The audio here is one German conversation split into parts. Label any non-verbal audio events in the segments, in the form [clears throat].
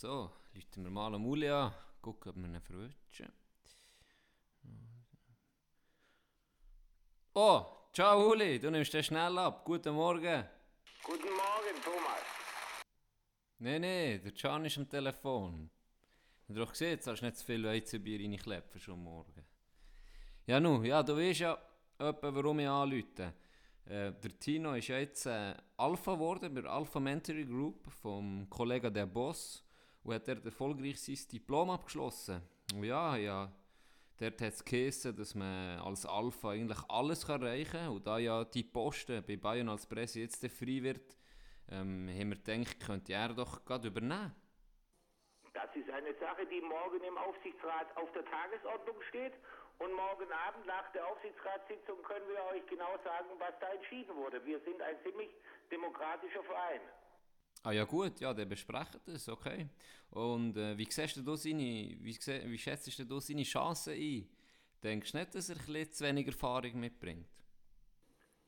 So, läuten wir mal am Uli an, gucken, ob wir ihn verwutschen. Oh, ciao Uli, du nimmst den schnell ab. Guten Morgen. Guten Morgen, Thomas. Nein, nein, der Can ist am Telefon. Hast du doch gesehen, jetzt hast du nicht zu viel Weizenbier reinklepfen schon Morgen. Ja, nu, ja, du weißt ja etwa, warum ich anrufe. Äh, der Tino ist ja jetzt äh, Alpha geworden bei der Alpha Mentoring Group vom Kollegen der Boss und hat dort erfolgreich sein Diplom abgeschlossen. Und ja, ja, dort hat es geheißen, dass man als Alpha eigentlich alles kann erreichen kann. Und da ja die Posten bei Bayern als Presse jetzt frei wird, ähm, haben wir gedacht, könnte er doch gerade übernehmen. Das ist eine Sache, die morgen im Aufsichtsrat auf der Tagesordnung steht. Und morgen Abend nach der Aufsichtsratssitzung können wir euch genau sagen, was da entschieden wurde. Wir sind ein ziemlich demokratischer Verein. Ah ja gut, ja, dann besprechen das, okay. Und äh, wie, siehst du da seine, wie, wie schätzt du da seine Chancen ein? Denkst du nicht, dass er ein bisschen zu wenig Erfahrung mitbringt?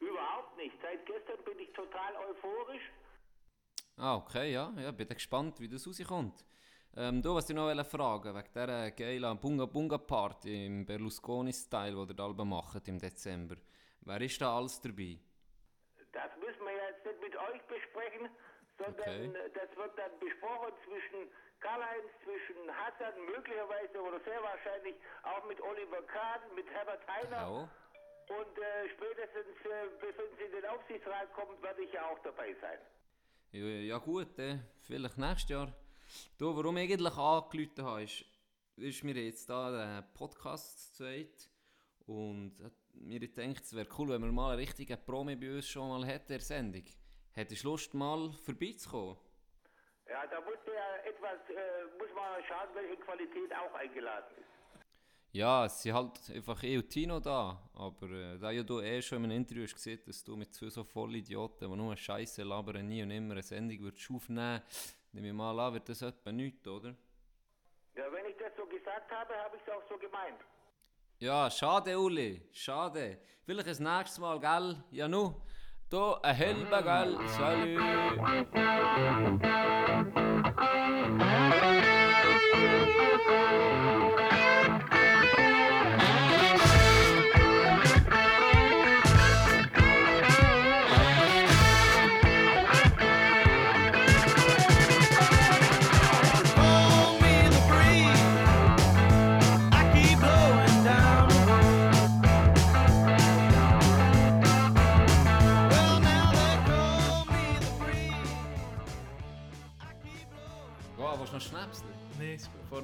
Überhaupt nicht. Seit gestern bin ich total euphorisch. Ah, okay, ja. ja bin gespannt, wie das rauskommt. Ähm, du, was ich noch fragen wegen dieser geilen Bunga Bunga Party im Berlusconi-Style, die ihr da macht im Dezember. Wer ist da alles dabei? Das müssen wir jetzt nicht mit euch besprechen, sondern Okay. das wird dann besprochen zwischen Karl-Heinz, zwischen Hassan, möglicherweise oder sehr wahrscheinlich auch mit Oliver Kahn, mit Herbert Heiner. Ja. Und äh, spätestens, äh, bevor sie in den Aufsichtsrat kommt, werde ich ja auch dabei sein. Ja, ja gut, äh, vielleicht nächstes Jahr. Du, warum ich eigentlich angerufen habe, ist, ist mir jetzt da der Podcast zu zweit und mir gedacht, es wäre cool, wenn wir mal einen richtigen Promi bei uns schon mal hätten in der Sendung. Hättest du Lust, mal vorbeizukommen? Ja, da muss ja etwas, äh, muss man schauen, welche Qualität auch eingeladen ist. Ja, es sind halt einfach eh und Tino da, aber äh, da ja du eh schon in einem Interview hast gesehen, dass du mit zwei so Vollidioten, die nur Scheiße labern, nie und immer eine Sendung würdest aufnehmen, nehme ich mal an, wird das etwa nichts, oder? Ja, wenn ich das so gesagt habe, habe ich es auch so gemeint. Ja, schade, Uli, schade. Vielleicht das nächste Mal, gell? Ja, nu. Da, ein Helme, gell?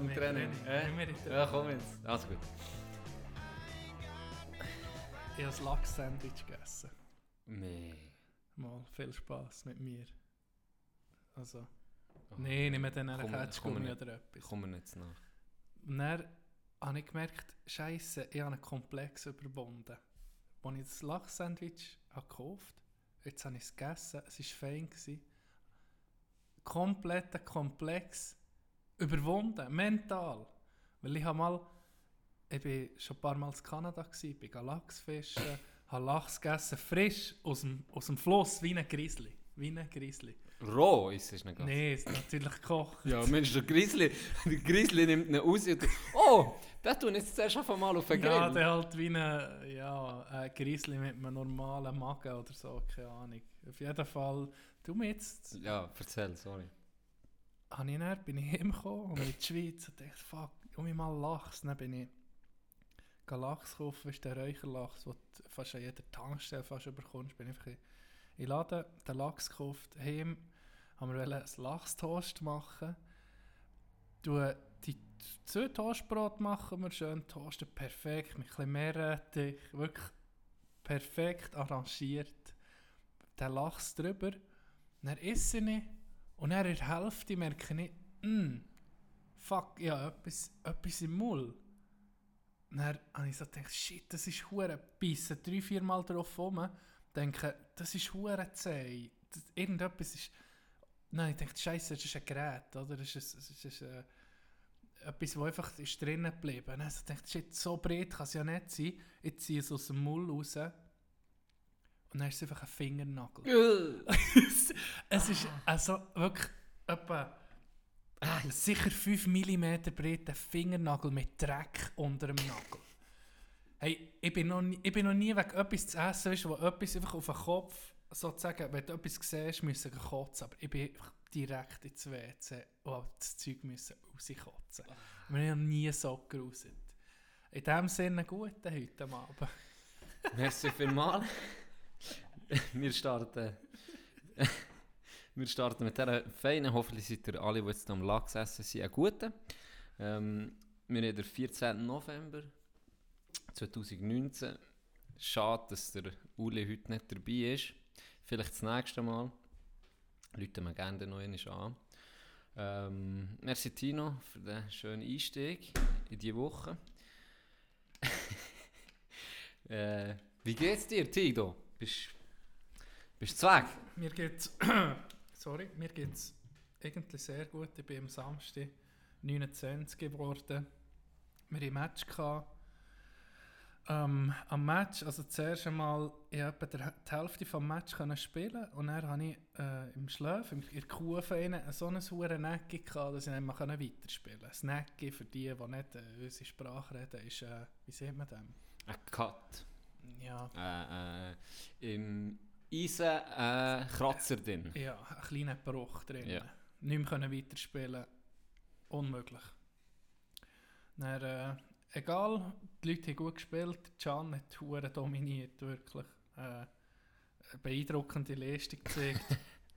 Nee, Training? nee, Äh? Ja, komm jetzt. Alles gut. Ich habe ein Lachs-Sandwich gegessen. Nee. Mal viel Spass mit mir. Also. Nee, nicht mehr dann einen Komm, komm Ketschgummi nicht. oder etwas. Kommen wir jetzt nach. Und dann habe ich gemerkt, Scheiße, ich habe einen Komplex überwunden. Als ich das Lachs-Sandwich habe gekauft jetzt habe ich es gegessen, es war fein. Gewesen. Kompletter Komplex überwunden, mental. Weil ich habe mal, ich bin schon ein paar Mal in Kanada, gewesen, bin Lachs fischen, [sniffs] habe Lachs gegessen, frisch aus dem, aus dem Fluss, wie ein Grizzly. Wie ein Grizzly. Roh ist es nicht ganz. Nein, es ist natürlich [laughs] gekocht. Ja, Mensch, der Grizzly, [laughs] der Grizzly nimmt ihn raus und Oh, das tun jetzt zuerst einfach mal auf den Grill. Ja, der halt wie ein ja, ein Grizzly mit einem normalen Magen oder so, keine Ahnung. Auf jeden Fall, du mir jetzt, ja, erzähl, sorry. Habe ich dann, bin ich [laughs] heimgekommen und in die Schweiz und dachte, fuck, um mich mal Lachs. Dann bin ich Lachs kaufen, ist der Räucherlachs, den du fast an jeder Tankstelle fast überkommst. Bin einfach in den Laden, den Lachs gekauft, heim, haben wir einen Lachstoast machen. Du die zwei Toastbrot machen wir schön toasten, perfekt, mit ein bisschen Meerrettich, wirklich perfekt arrangiert. Der Lachs drüber, dann esse ich und dann in der Hälfte merke ich, mm, fuck, ja, etwas, etwas im Mund. Dann habe ich so gedacht, shit, das ist hure Bisse, drei, vier Mal drauf rum, denke, das ist hure zäh, das, irgendetwas ist, nein, ich denke, scheiße, das ist ein Gerät, oder, das ist, ein- das ist ein, etwas, das einfach ist drinnen geblieben. Und dann so dachte ich, shit, so breit kann es ja nicht sein, ich ziehe es aus dem Mull raus und dann ist es einfach ein Fingernagel. [laughs] es ist also wirklich etwa sicher 5 mm breiten Fingernagel mit Dreck unter dem Nagel. Hey, ich bin noch nie, ich bin noch nie wegen etwas zu essen, weißt, wo etwas einfach auf den Kopf, sozusagen, wenn du etwas siehst, müssen kotzen. Aber ich bin direkt ins WC und habe das Zeug müssen rauskotzen. Wir haben nie so geruset. In dem Sinne, guten heute Abend. Merci vielmals. [laughs] [laughs] wir starten. [laughs] wir starten mit dieser feinen. Hoffentlich seid ihr alle, die jetzt am Lachs essen, sind einen guten. Ähm, wir haben den 14. November 2019. Schade, dass der Uli heute nicht dabei ist. Vielleicht das nächste Mal. Leute wir gerne noch einmal an. Ähm, merci Tino für den schönen Einstieg in die Woche. [laughs] äh, wie geht's dir, Tino? Bist bist du weg? Mir geht's, [clears throat] sorry, mir geht's eigentlich sehr gut. Ich bin am Samstag 29 geworden. Wir hatten ein Match. Gehabt. Ähm, am Match, also zuerst einmal, ich etwa die Hälfte vom Match können spielen und dann hatte ich äh, im Schlaf, in der Kufe, rein, so eine saure Necke, gehabt, dass ich nicht mehr weiterspielen konnte. Das Necke, für die, die nicht äh, unsere Sprache reden, ist, äh, wie sieht man das? Ein Cut. Ja, Äh, äh, Im Eisen äh, Kratzer drin. ja, ein kleiner Bruch drin. Ja. Nicht mehr können weiterspielen unmöglich. Dann, äh, egal, die Leute haben gut gespielt, Can hat hure dominiert, wirklich. Äh, beeindruckende Leistung gezeigt.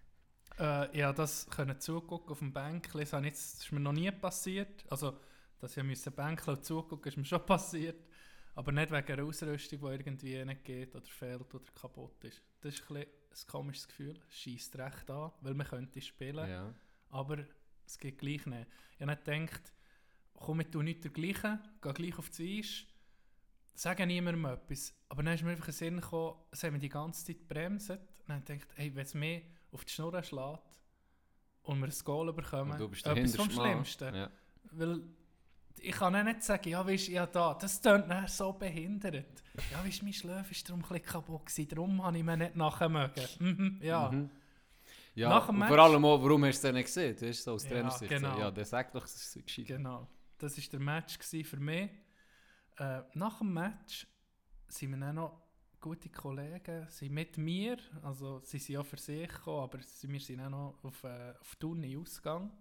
[laughs] äh, ja, das können zugucken auf dem Bänkchen, das, jetzt, das ist mir noch nie passiert. Also, dass ich müssen Bänkchen zugucken, ist mir schon [laughs] passiert. Aber nicht wegen einer Ausrüstung, die irgendwie nicht geht oder fehlt oder kaputt ist. Das ist ein, ein komisches Gefühl. Es scheisst recht an, weil man könnte spielen Ja. aber es geht gleich nicht. Ich habe gedacht, komm, ich tue nicht dergleichen, gehe gleich auf das Eis, sage niemandem etwas. Aber dann ist mir einfach ein Sinn gekommen, es haben wir die ganze Zeit bremst. Und dann habe ich gedacht, hey, wenn es mir auf die Schnur schlägt und wir ein Goal bekommen, etwas vom. Schlimmsten. Ja. Weil ich kann auch nicht sagen, ja, weißt du, ja da, das tönt dann so behindert. Ja, weißt du, mein Schlaf war darum ein kaputt, gewesen, darum habe ich mir nicht nachher mögen. Mhm, ja. Mhm. Ja, Nach dem Match- vor allem auch, warum hast du es nicht gesehen? Das ist so aus Ja, Trainersicht. genau. Ja, der sagt doch, das ist gescheit. Genau. Das war der Match für mich. Äh, nach dem Match sind wir dann noch gute Kollegen sind mit mir, also sie sind ja für sich gekommen, aber sie- wir sind auch noch auf, äh, auf Turnen ausgegangen.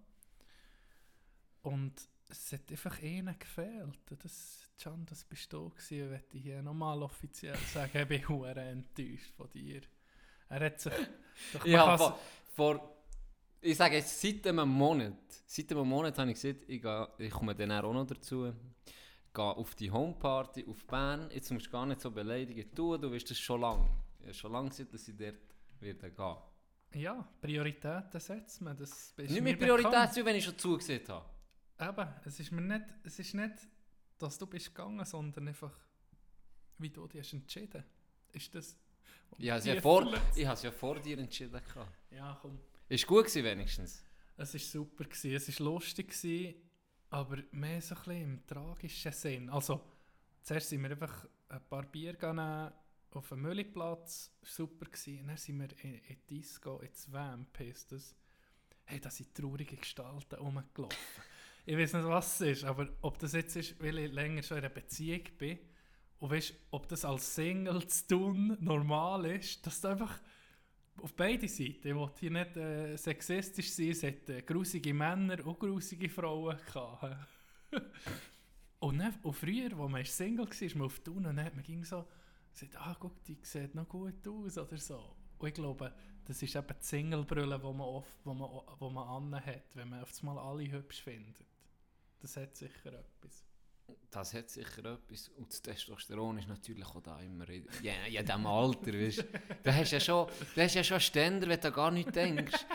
Und es hat einfach ihnen gefehlt. Das, Can, das bist du gewesen, möchte ich hier nochmal offiziell sagen. Ich bin enttäuscht von dir. Er hat sich... Doch, Ja, vor, vor, ich sage jetzt, seit einem Monat, seit einem Monat habe ich gesagt, ich, gehe, ich komme dann auch noch dazu, gehe auf die Homeparty auf Bern, jetzt musst du gar nicht so beleidigt tun, du weißt das schon lange. Ich habe schon lange gesagt, dass ich dort werde gehen. ja, Prioritäten setzt man. Das ist Nicht mit bekannt. Priorität, sein, wenn ich schon zugesehen habe. Eben, es ist mir nicht, es ist nicht, dass du bist gegangen, sondern einfach, wie du dich hast entschieden. Ist das... Ich habe es ja, vor, ich ja vor dir entschieden. gehabt. Ja, komm. Ist gut gewesen wenigstens. Es war super, gewesen, es war lustig, gewesen, aber mehr so ein bisschen im tragischen Sinn. Also, zuerst sind wir einfach ein paar Bier gegangen auf dem Müllplatz, super gewesen. Und dann sind wir in, in Disco, ins Vamp, heisst das. Hey, da sind traurige Gestalten rumgelaufen. Ich weiß nicht, was es ist, aber ob das jetzt ist, weil ich länger schon in einer Beziehung bin und weißt, ob das als Single zu tun normal ist, dass du einfach auf beide Seiten, ich will hier nicht äh, sexistisch sein, es hat äh, grusige Männer und grusige Frauen gehabt. [laughs] und, dann, und früher, wo man Single war, ist man auf Tun und dann hat man ging so gesagt, ah guck, die sieht noch gut aus oder so. Und ich glaube, das ist eben die Singlebrille, die man oft, wo man, wo man anhat, wenn man einmal alle hübsch findet. Das hat sicher etwas. Das hat sicher etwas. Und das Testosteron ist natürlich auch da immer in, ja, in diesem Alter. Weißt. Du hast ja schon, du hast ja schon Ständer, wenn du gar nicht denkst.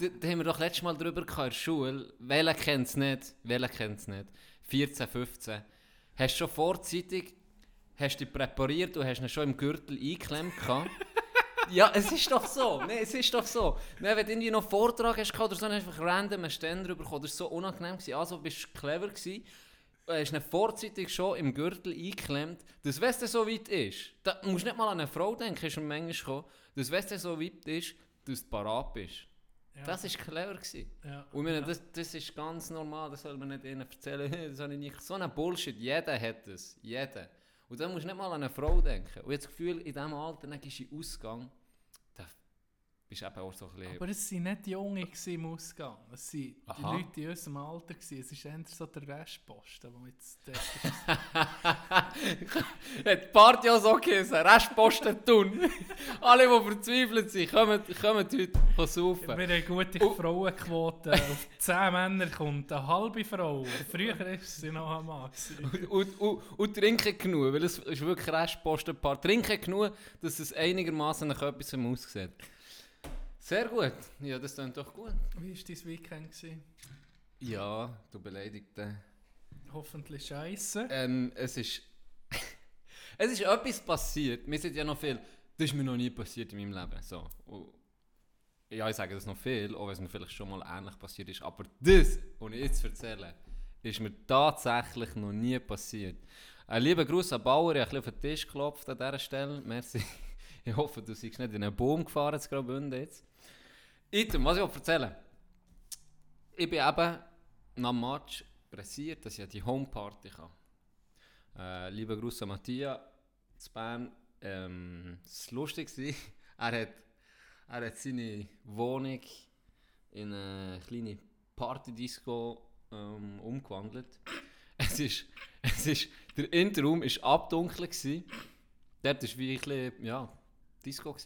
da, da haben wir doch letztes Mal drüber gehabt in der Schule. Welcher kennt es nicht? Welcher kennt es nicht? 14, 15. Hast du schon vorzeitig hast dich präpariert und hast ihn schon im Gürtel eingeklemmt gehabt? Ja, es ist doch so. Nee, es ist doch so. Nee, wenn du irgendwie noch einen Vortrag hast oder so, dann hast du einfach random einen Ständer bekommen. Das war so unangenehm. Gewesen. Also bist du clever gewesen. Du hast ihn vorzeitig schon im Gürtel eingeklemmt. Das, wenn es so weit ist, da musst du nicht mal an eine Frau denken, ist manchmal gekommen, dass wenn es so weit ist, dass du parat bist. Ja. Das war clever. Gewesen. ja. Und meine, ja. das, das ist ganz normal, das soll man nicht ihnen erzählen. Das habe ich nicht. So ein Bullshit, jeder hat das. Jeder. Und dann musst du nicht mal an eine Frau denken. Und jetzt das Gefühl, in diesem Alter, dann gehst du in Ausgang, bist eben auch so ein bisschen... Aber es waren nicht Junge gewesen im Ausgang. Es waren die Aha. Leute in unserem Alter. Gewesen. Es ist eher so der Restposten, der jetzt [laughs] dort Hat die Party auch so geheißen, Restposten tun. [laughs] Alle, die verzweifelt sind, kommen, kommen heute Wir saufen. haben eine gute Oh. Frauenquote. Auf 10 Männer kommt eine halbe Frau. Früher war sie noch ein Mann. gewesen. Und, und, und trinken genug, weil es ist wirklich Restpostenparty. Trinken genug, dass es einigermaßen nach etwas aussieht. Sehr gut. Ja, das klingt doch gut. Wie war dein Weekend? Gewesen? Ja, du Beleidigte. Hoffentlich scheiße. Ähm, es ist. [laughs] es ist etwas passiert. Mir sind ja noch viel. Das ist mir noch nie passiert in meinem Leben. So. Und ja, ich sage das noch viel, auch wenn es mir vielleicht schon mal ähnlich passiert ist. Aber das, was ich jetzt erzähle, ist mir tatsächlich noch nie passiert. Ein lieber Gruß an Bauer, ich habe ein auf den Tisch geklopft an dieser Stelle. Merci. [laughs] Ich hoffe, du seist nicht in einen Baum gefahren, zu Graubünden jetzt. Item, was ich erzählen Ich bin eben nach dem Match pressiert, dass ich die Homeparty kann. Äh, lieber Gruß an Matthias zu Bern. Ähm, es war lustig. [laughs] Er hat, er hat seine Wohnung in eine kleine Partydisco ähm, umgewandelt. [laughs] Es ist, es ist, der Interraum war abdunkelt. Gewesen. Dort war wie ein bisschen, ja, Disco.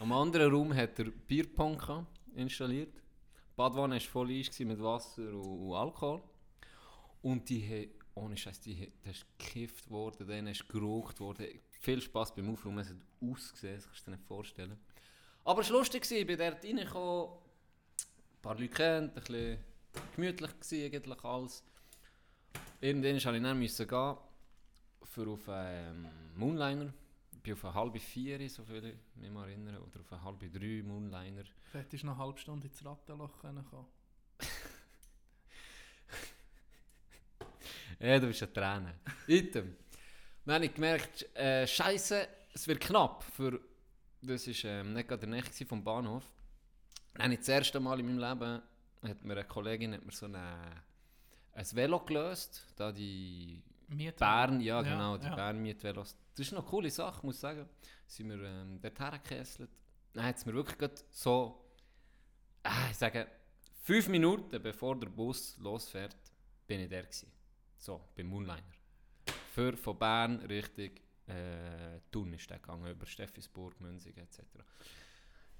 Am anderen Raum hat er Bierpong gehabt, installiert. Die Badwanne war voll Eis mit Wasser und, und Alkohol. Und die haben, ohne Scheiß, die haben, gekifft worden, dann ist geraucht worden. Viel Spass beim Aufräumen, es hat ausgesehen, das kannst du dir nicht vorstellen. Aber es war lustig, ich bin dort reingekommen, ein paar Leute kennt, ein bisschen gemütlich gewesen, eigentlich alles. Irgendwann musste ich dann gehen, für auf einen Moonliner. Bin auf eine halbe vier, so viel ich mich mal erinnere, oder auf eine halbe drei Moonliner. Du hättest noch eine halbe Stunde ins Rattenloch kommen [laughs] Ja, du bist ein Tränen. Item. Dann habe ich gemerkt, äh, Scheiße, es wird knapp. Für, das war ähm, nicht gerade der Nächte gewesen vom Bahnhof. Dann habe ich das erste Mal in meinem Leben, hat mir eine Kollegin hat mir so eine, ein Velo gelöst. Da die Miet Bern, ja Ja, genau, die ja. Bern Mietvelos. Das ist eine coole Sache, muss ich sagen. Sind wir ähm, dort hergekesselt. Dann hat es mir wirklich so, äh, ich sage, fünf Minuten bevor der Bus losfährt, bin ich der gewesen. So, beim Moonliner. Für von Bern Richtung äh, Thun ist der gegangen, über Steffisburg, Münzig etc.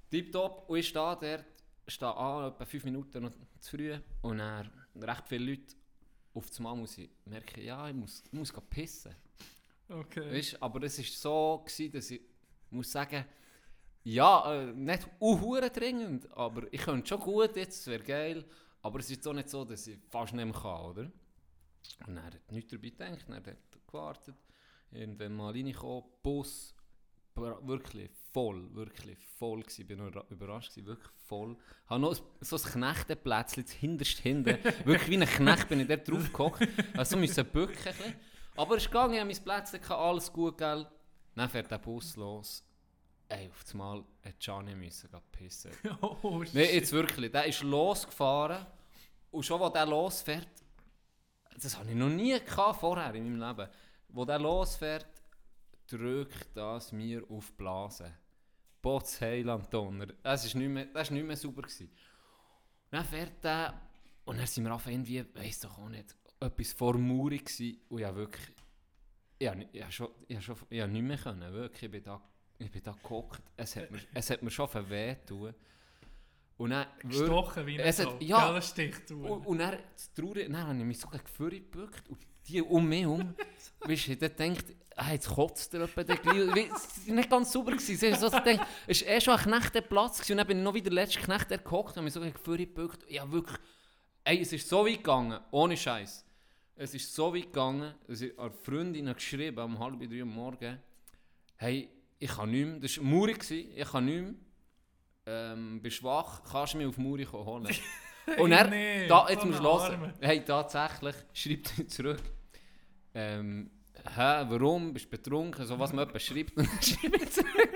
Tipptopp, und ich stehe dort, stehe an, etwa fünf Minuten noch zu früh, und dann recht viele Leute, auf das Mal muss ich merken, ja, ich muss, ich muss pissen. Okay. Weißt, aber es war so, gewesen, dass ich muss sagen, ja, äh, nicht unhure dringend, aber ich könnte schon gut jetzt, es wäre geil, aber es ist auch nicht so, dass ich fast nicht mehr kann, oder? Und er hat nichts dabei gedacht, dann hat er gewartet, irgendwann mal reingekommen, Bus, wirklich voll, wirklich voll gewesen, ich bin überrascht gewesen, wirklich voll. Ich habe noch so ein Knechtenplätzchen, das hinterst hinten, [laughs] wirklich wie ein Knecht bin ich dort drauf gehockt, also müssen bücken ein bisschen. Aber es ist gegangen, ich habe mein Plätzchen, alles gut, gell. Dann fährt der Bus los. Ey, auf das Mal hat Gianni müssen gehen pissen. [laughs] oh, Nein, jetzt wirklich. Der ist losgefahren und schon, als der losfährt, das habe ich noch nie gehabt vorher in meinem Leben. Wo der losfährt, drückt das mir auf die Blase. Bots Heiland Donner. Das war nicht, mehr- das nicht mehr super. Gewesen. Dann fährt der und dann sind wir einfach irgendwie, weiss doch auch nicht, etwas vor Muri gewesen. Und ja wirklich, ich habe schon, ich habe schon, habe nicht mehr können, wirklich. Ich bin da, ich bin da gehockt. Es hat mir, es hat mir schon tun. Und dann, wirklich- gestochen wie Es ein Sau. ja. Gell, sticht und, und dann, das Traurige, dann habe ich mich so gegen die Führer gebückt und die um mich herum, [laughs] weißt du, dann denkt, ah, jetzt kotzt er jemand, gleich- es war nicht ganz sauber. Gewesen. Sie haben so es war eh schon ein Knechteplatz gewesen, und dann bin ich noch wieder der letzte Knecht, der gehockt und mich so gegen die Führer gebückt. Ja, wirklich, ey, es ist so weit gegangen, ohne Scheiß. Es ist so weit gegangen, dass ich einer Freundin geschrieben um halb drei am Morgen, hey, ich kann nicht mehr, das war Muri, ich kann nicht mehr, ähm, bist schwach, kannst du mich auf Muri holen. [laughs] Und er, nee, da, jetzt musst du hören. Hey, tatsächlich, schreibt er zurück. Ähm, hä, warum? Bist du betrunken? So was man jemand schreibt. Und dann schreibt er zurück.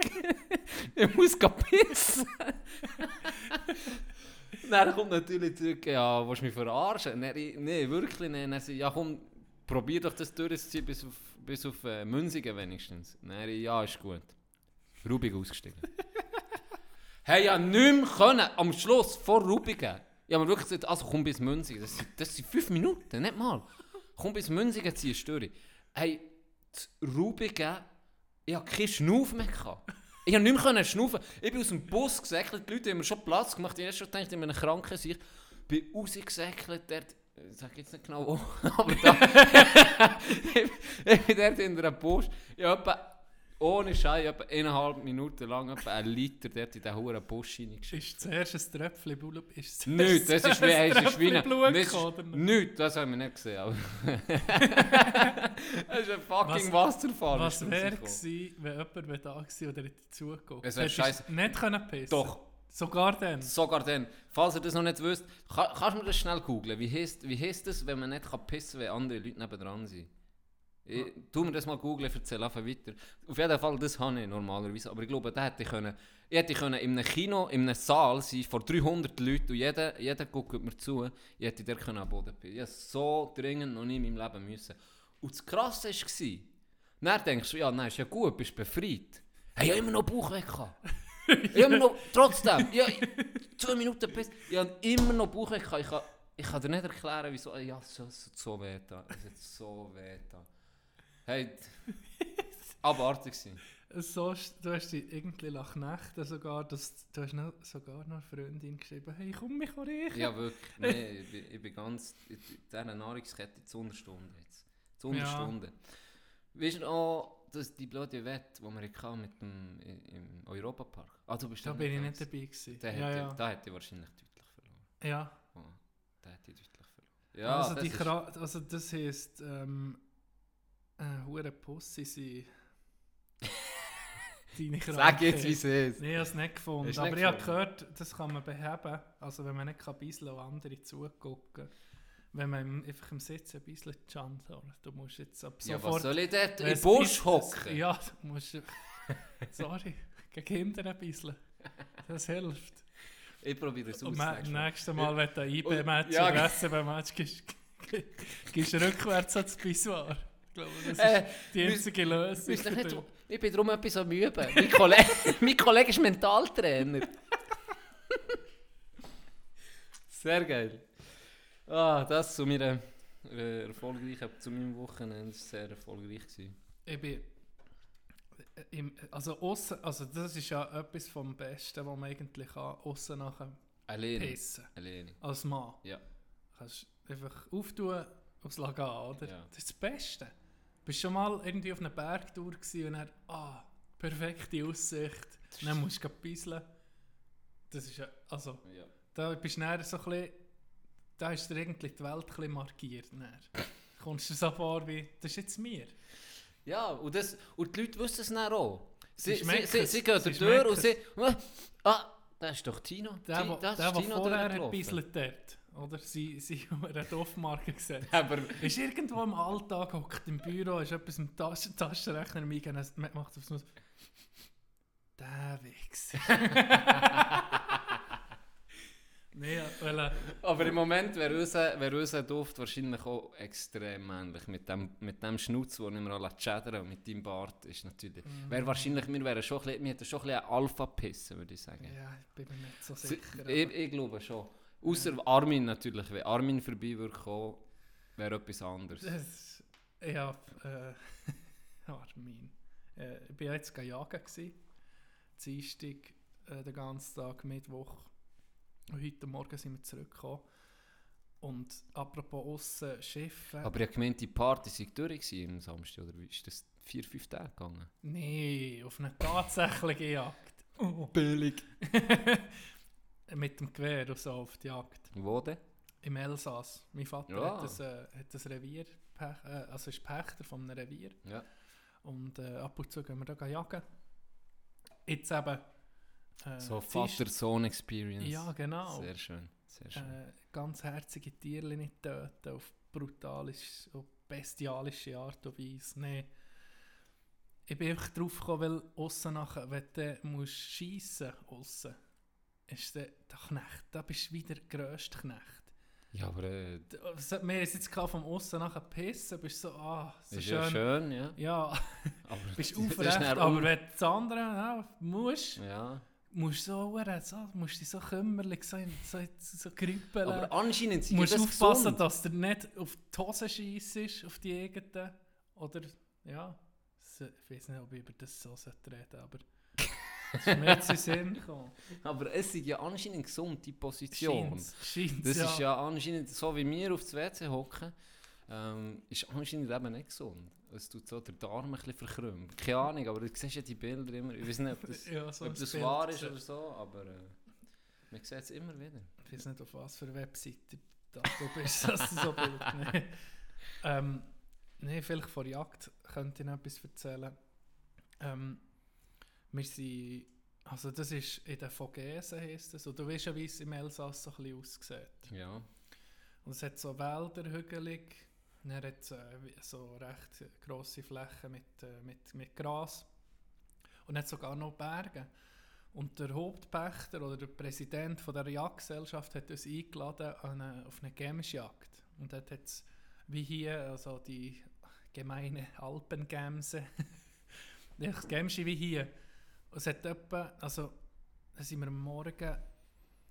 [laughs] ich muss pissen. [laughs] [laughs] Dann kommt natürlich zurück, ja, willst du mich verarschen? Nein, nee, wirklich nicht. Dann sie, ja komm, probier doch das durchzuziehen bis auf, bis auf äh, Münzigen wenigstens. Dann ja, ist gut. Rubik ausgestiegen. [laughs] hey, ja, nicht mehr können, am Schluss, vor Rubigen. Habe mir wirklich gesagt, also komm bis Münzigen, das sind, das sind fünf Minuten, nicht mal. Komm bis Münzigen, ziehst du durch. Hey, das Rubigen, ich hatte keinen Schnuff mehr. Gehabt. Ich konnte nicht mehr schnaufen. Ich bin aus dem Bus gesäckelt, die Leute haben mir schon Platz gemacht. Ich habe schon gedacht, ich bin kranken Sicht. bin rausgesäckelt, dort, ich sage jetzt nicht genau wo, [laughs] aber da. ich, [laughs] ich bin dort in einer Bus. Ich habe etwa, ohne Schei, etwa eineinhalb Minuten lang etwa einen Liter dort in diesen hohen Bus reingeschickt. Ist zuerst ein Tröpfchen Blut? Ist Nichts, das ist wie, ein Tröpfchen Blut gekommen, nicht? das haben wir nicht gesehen. Aber [laughs] das ist ein fucking Was- Wasserfall. Was wäre gewesen, wenn jemand wäre da gewesen oder hätte zugeguckt? Es wär Hättest du scheisse. nicht können pissen Doch. Sogar dann? Sogar dann. Falls ihr das noch nicht wisst, kann, kannst du mir das schnell googlen. Wie heisst, wie heisst das, wenn man nicht kann pissen kann, wenn andere Leute nebendran sind? Ich, tu mir das mal googlen, erzähl einfach weiter. Auf jeden Fall, das habe ich normalerweise. Aber ich glaube, da hätte ich können, ich hätte können in einem Kino, in einem Saal sein, vor 300 Leuten und jeder, jeder guckt mir zu, ich hätte der können am Boden pissen. Ich hätte so dringend noch nie in meinem Leben müssen. Und das Krasse war, dann denkst du, ja, nein, ist ja gut, bist befreit. Hey, ich habe immer noch Bauchweh gehabt. Ich immer noch, trotzdem, ja, zwei Minuten bis, ich habe immer noch [laughs] Bauchweh gehabt. Ich kann, ich kann dir nicht erklären, wieso, ja, es hat so weh da, es hat so weh da. Hey, abartig gewesen. [laughs] So, du hast dich irgendwie nach Nächten sogar, das, du hast noch, sogar noch eine Freundin geschrieben, hey, komm mich riechen. Ja, wirklich, [laughs] nee, ich, bin, ich bin ganz, in dieser Nahrungskette zur Unterstunde jetzt. Zur Ja. Unterstunde. Weißt du noch, das, die blöde Wette, die wir hatten mit dem, im Europapark? Ah, du bist da bin ich nicht dabei gewesen. Da ja, hätte, ja. da hätte ich wahrscheinlich deutlich verloren. ja. Oh, da hätte ich deutlich verloren. Ja, also, das die ist, also das heisst, ähm, äh, hure Pussy sein. [laughs] Deine Sag jetzt, Krankheit. wie es ist. Nee, ich habe es nicht gefunden. Du Aber nicht ich habe gehört, das kann man beheben. Also wenn man nicht kann bisseln und andere zugucken. Wenn man einfach im Sitz ein bisschen chant. Du musst jetzt ab Ja, sofort... was soll ich dort im Busch ist- hocken? Ja, du musst... [laughs] Sorry, gegen Kinder ein bisschen. Das hilft. Ich probiere es aus. Und ma- nächstes Mal. wenn du ein IB-Match Ja, oder SCB-Match gehst, gehst du rückwärts ans Pissoir. Ich glaube, das ist Äh, die einzige Lösung. Nicht, so- ich bin darum etwas am Üben. Mein Kollege, [laughs] mein Kollege ist Mentaltrainer. [laughs] Sehr geil. Ah, das zu meiner äh, erfolgreichen, zu meinem Wochenende ist sehr erfolgreich gewesen. Ich bin. äh, Im, also, aussen, also, das ist ja etwas vom Besten, was man eigentlich kann, aussen nachher Alleine. pissen Alleine. Als Mann. Ja. Kannst einfach auftun, aufs Lagan, oder? Ja. Das ist das Beste. Bist schon mal irgendwie auf einer Bergtour gewesen und dann, ah, perfekte Aussicht. Dann musst du bisseln. Das ist ja, also, ja. da bist du dann so ein bisschen, da ist dir irgendwie die Welt ein bisschen markiert. Dann. Kommst du so vor wie, das ist jetzt mir. Ja, und, das, und die Leute wissen es dann auch. Sie, Sie sie, sie, sie gehen Sie Tür und sie... Ah, das ist doch Tino. Der, Ti- wo, das der, ist der Tino vorher durchgelaufen. bisselt dort, oder? Sie, sie [laughs] haben eine Dorfmarke gesetzt. Aber Ist irgendwo im Alltag, hockt im Büro, ist etwas im Tasch Taschenrechner eingegeben, es macht aufs Nuss. Der Wichs. [laughs] nee, weil äh, Aber im Moment wäre unser, wär unser Duft wahrscheinlich auch extrem männlich. Mit dem, mit dem Schnutz, den mir auch chattern und mit deinem Bart ist natürlich... Mhm. Wäre wahrscheinlich, wir wären schon ein bisschen, wir hätten schon ein bisschen Alpha-Pissen, würde ich sagen. ja, ich bin mir nicht so Si- sicher. ich, ich glaube schon. Außer Armin natürlich. Wenn Armin vorbei würde kommen, wäre etwas anderes. Das, ja, äh, [laughs] Armin. Äh, ich war jetzt jagen. Dienstag, äh, den ganzen Tag, Mittwoch. Und heute Morgen sind wir zurückgekommen. Und apropos aussen Schiffen. Aber ich gemeint, die Party sei durch am Samstag, oder wie ist das vier, fünf Tage gegangen? Nee, auf eine tatsächliche Jagd. Oh. Billig. [laughs] Mit dem Gewehr und so auf die Jagd. Wo denn? Im Elsass. Mein Vater Ja. hat, das, äh, hat das Revier, Pech- äh, also ist Pächter von einem Revier. Ja. Und äh, ab und zu gehen wir da jagen. Jetzt eben. Äh, So Vater-Sohn-Experience. Ja, genau. Sehr schön. Sehr schön. Äh, ganz herzige Tiere nicht töten auf brutalisch und bestialische Art und Weise. Nee. Ich bin einfach drauf gekommen, weil aussen nachher, wenn du musst schiessen aussen ist der, der Knecht. Da bist du wieder der grösste Knecht. Ja, aber äh, Was hat mir jetzt vom Aussen nachher pissen, bist du so, ah, so ist schön. ja schön, ja. Ja, Aber [laughs] bist [laughs] aufrecht, aber wenn du das andere ja, musst, Ja. musst du so, so, musst dich so kümmerlich, so, in- so, so grüppeln. Aber anscheinend Du musst das aufpassen, gesund. dass der nicht auf die Hose scheissest, auf die eigenen. Oder, ja, so- ich weiß nicht, ob ich über das so reden aber es ist mir jetzt in Sinn gekommen. [laughs] Aber es ist ja anscheinend gesund, die Position. Scheint's, scheint's, Das ja. ist ja anscheinend, so wie wir aufs WC hocken, ähm, ist anscheinend eben nicht gesund. Es tut so der Darm ein bisschen verkrümmt. Keine Ahnung, aber du siehst ja die Bilder immer. Ich weiß nicht, ob das, [laughs] ja, so ob das Bild wahr ist gesehen. oder so, aber äh, man sieht es immer wieder. Ich weiß nicht, auf was für eine Webseite da du bist, dass du so Bild [laughs] nee. ähm, nee, vielleicht vor Jagd könnte ich noch etwas erzählen. Ähm, wir sind, also das ist in den Vogesen heisst es, und du weißt ja, wie es im Elsass so ein bisschen aussieht. Ja. Und es hat so Wälder, hügelig, und dann hat es äh, so recht grosse Flächen mit, äh, mit, mit Gras und hat sogar noch Berge. Und der Hauptpächter oder der Präsident von der Jagdgesellschaft hat uns eingeladen eine, auf eine Gemsjagd. Und dort hat es, wie hier, also die gemeine Alpengemse, [laughs] das Gemsche wie hier. Es hat etwa, also da sind wir am Morgen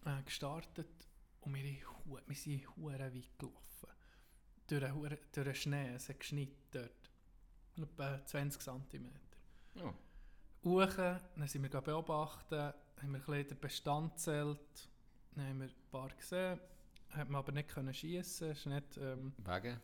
äh, gestartet und wir, wir sind hure weit gelaufen. Durch den, durch den Schnee, es hat geschneit dort. Etwa 20 cm. ja. Uchen, dann sind wir beobachten, haben wir ein bisschen den Bestand gezählt, dann haben wir ein paar gesehen, hat man aber nicht können schiessen, es war nicht, ähm, Wegen?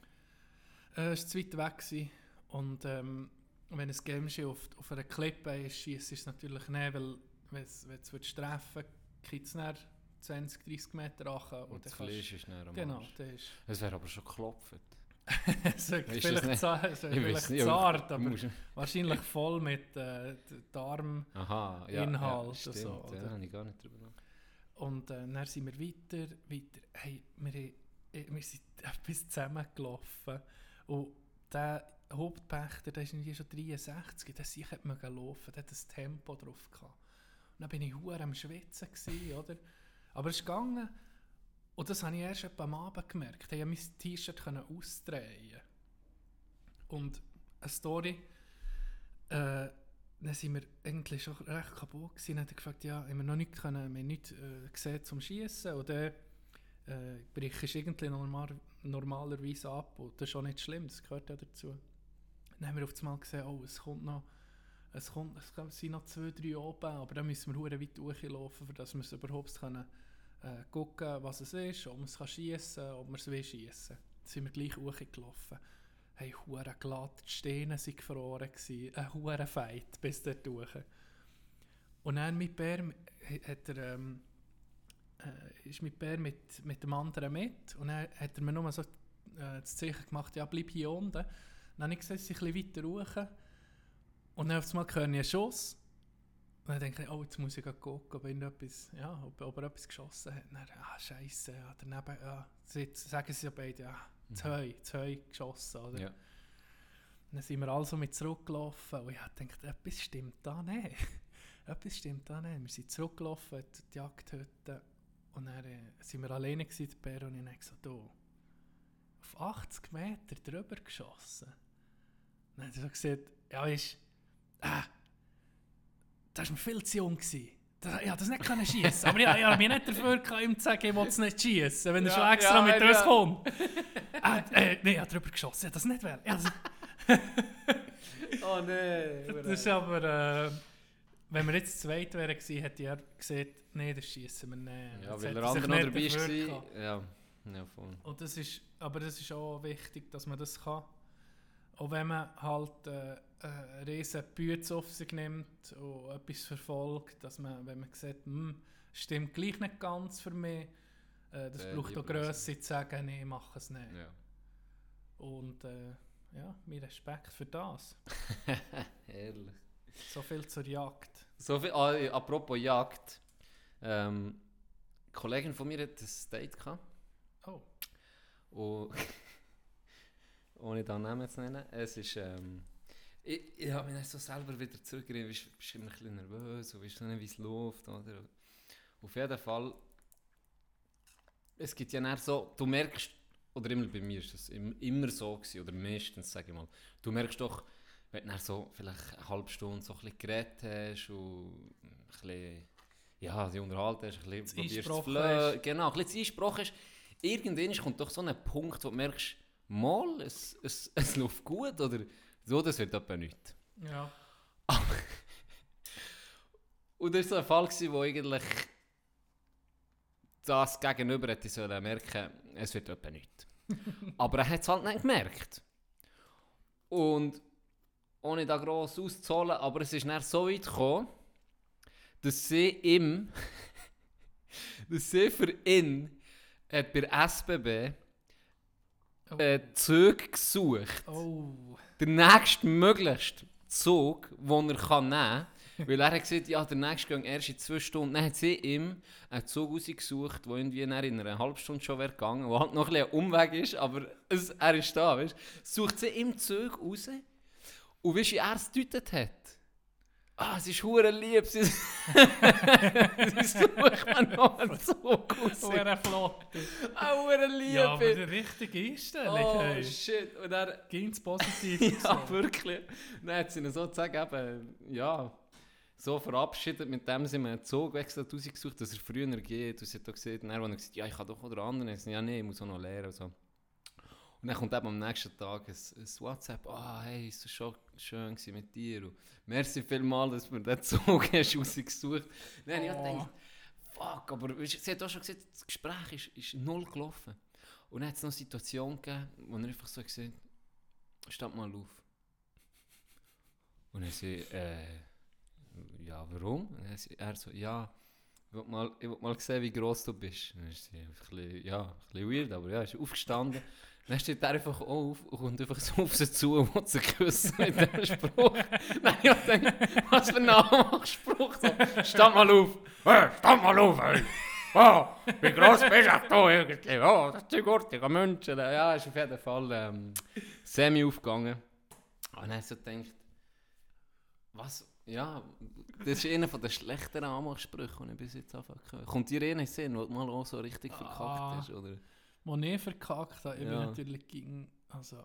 äh, es war zu weit weg gewesen. und ähm, wenn ein Gemschi auf, auf einer Klippe ist, schießt es natürlich nicht, weil wenn es es treffen kriegt es dann 20, 30 Meter runter Und und das Fleisch ist näher am Genau, das ist... Es wäre aber schon geklopft. [laughs] es wäre vielleicht, nicht- za es Ich vielleicht nicht, zart, aber wahrscheinlich voll mit äh, d- Darm... Aha, ja, ja, stimmt, so, ja, oder? habe ich gar nicht drüber nachgedacht. Und äh, dann sind wir weiter, weiter. Hey, wir, äh, wir sind etwas zusammengelaufen. Und der Hauptpächter, der ist irgendwie schon 63, der sich hat mögen laufen, der hat ein Tempo drauf gehabt. Und dann bin ich hure am Schwitzen gewesen, oder? Aber es ist gegangen. Und das habe ich erst am Abend gemerkt. Ich konnte mein T-Shirt ausdrehen. Und eine Story, äh, dann sind wir eigentlich schon recht kaputt gewesen. Dann hat er gefragt, ja, haben wir noch nicht können, wir nicht äh, gesehen zum Schießen dann äh, bricht es irgendwie normal, normalerweise ab und das ist auch nicht schlimm, das gehört ja dazu. Dann haben wir auf einmal gesehen, oh, es kommt noch, es, kommt, es sind noch zwei, drei oben, aber dann müssen wir weit durchlaufen, für dass wir es überhaupt können, äh, gucken, was es ist, ob man es schiessen kann, ob man es will schiessen. Dann sind wir gleich hochgelaufen. Hey, hure glatt, die Steine waren gefroren, ein hure Fight bis dort durch. Und dann mit Bär hat er, ähm, äh, ist mit Bär mit, mit dem anderen mit und dann hat er mir nur so äh, das Zeichen gemacht, ja bleib hier unten. Dann habe ich gesehen, sie ein bisschen weiter hoch und dann auf einmal höre ich einen Schuss und dann denke ich, oh jetzt muss ich gucken, ob, irgendetwas, ja, ob, ob er etwas geschossen hat. Und dann, ah scheisse, ja, daneben, ja, sie, sagen sie ja beide, ja, zwei, zwei geschossen, oder? Ja. Dann sind wir also mit zurückgelaufen und ich habe gedacht, etwas stimmt da nicht. [laughs] etwas stimmt da nicht. Wir sind zurückgelaufen, die die Jagdhütte und dann äh, sind wir alleine gewesen, der Bär und ich habe gesagt, du, auf 80 Meter drüber geschossen. Dann hat er so gesagt, ja weisst, ah, das war mir viel zu jung. Gewesen. Das, ich konnte das nicht können schiessen. Aber ich, ich habe mich nicht dafür gehabt, ihm zu sagen, ich will es nicht schiessen, wenn er Ja, schon extra ja, mit ja. uns kommt. [laughs] ah, äh, nein, ich habe drüber geschossen, ich das nicht das- [laughs] Oh nein. Das ist aber, äh, wenn wir jetzt zu zweit wären gewesen, hätte er gesagt, nein, das schießen wir nicht. Ja, weil der sich andere noch nicht dabei war. Ja, ja voll. Und das ist, aber das ist auch wichtig, dass man das kann. Auch wenn man halt äh, äh, riesen Bütze auf sich nimmt und etwas verfolgt, dass man, wenn man sieht, hm, stimmt gleich nicht ganz für mich, äh, das Dann braucht auch. Grösse zu sagen, nee, ich mache es nicht. Ja. Und äh, ja, mein Respekt für das. [laughs] Ehrlich. So viel zur Jagd. So viel, ah, apropos Jagd. Ähm, eine Kollegin von mir hat ein Date gehabt. Oh, Und [laughs] ohne den Namen zu nennen, es ist. Ähm, ich ich habe mich dann so selber wieder zurückgerieben, bist, bist immer ein bisschen nervös und weißt nicht, wie es läuft. Oder? Auf jeden Fall, es gibt ja dann so, du merkst, oder immer bei mir ist das im- immer so gewesen, oder meistens, sage ich mal, du merkst doch, wenn du so vielleicht eine halbe Stunde so ein bisschen geredet hast und ein bisschen, ja, die unterhalten hast, ein bisschen probierst zu flirten, genau, ein bisschen eingesprochen hast, irgendwann kommt doch so ein Punkt, wo du merkst, mal, es, es, [laughs] es läuft gut, oder so, das wird etwa nichts. Ja. [laughs] Und das war so ein Fall, gewesen, wo eigentlich das Gegenüber hätte sollen merken, es wird etwa nichts. [laughs] Aber er hat es halt nicht gemerkt. Und ohne da gross auszuholen, aber es ist dann so weit gekommen, dass sie ihm, dass sie für ihn hat bei SBB Oh. äh, Züge gesucht oh. der nächste möglichste Zug, den er kann nehmen kann. Weil er hat gesagt, ja, der nächste geht erst in zwei Stunden. Dann hat sie ihm einen Zug rausgesucht, der irgendwie in einer halben Stunde schon wäre gegangen, der halt noch ein bisschen Umweg ist, aber es, er ist da, weißt du. Sucht sie ihm Zug raus und wie er es gedeutet hat? Ah, es ist hure lieb, sie, [laughs] sie sucht mir noch einen Zug raus. Er flott. Ah, hure lieb. Ja, aber die richtige Einstellung. oh, hey. shit. Und er... Ganz positiv. [laughs] Ja, so. wirklich. Dann hat sie ihn sozusagen eben, ja, so verabschiedet, mit dem sie mir einen Zugwechsel rausgesucht, dass er früher geht. Und sie hat auch gesagt, dann, als er gesagt ja, ich kann doch oder anderen. Ich ja, nee, ich muss auch noch lernen. Und, so. Und dann kommt eben am nächsten Tag ein, ein WhatsApp, ah, hey, ist das schon schön mit dir. Und merci vielmals, dass du mir den Zug [laughs] hast rausgesucht. Dann habe ich Oh. gedacht, fuck, aber sie hat auch schon gesagt, das Gespräch ist, ist null gelaufen. Und dann hat es noch eine Situation gegeben, wo er einfach so gesagt hat, stand mal auf. Und dann sie, äh, ja, warum? Und dann sie, er so, ja, ich will mal, ich will mal sehen, wie gross du bist. Dann ist sie ein bisschen, ja, ein bisschen weird, aber ja, ist aufgestanden. Dann steht er einfach auf und kommt einfach so auf sie zu und will sie küssen mit diesem [laughs] Spruch. Dann ich gedacht, was für ein Anmachspruch. So, stand mal auf. Hey, stand mal auf, ey. Oh, wie gross bist du da irgendwie? Oh, das sind gurtige Menschen. Ja, ist auf jeden Fall ähm, semi aufgegangen. Und dann so gedacht, was, ja, das ist einer der schlechteren Anmachsprüche, die ich bis jetzt anfangen kann. Kommt dir einer Sinn, wo du mal auch so richtig verkackt Ah. hast, oder? Wo ich verkackt habe, ich bin Ja. natürlich gegen, also,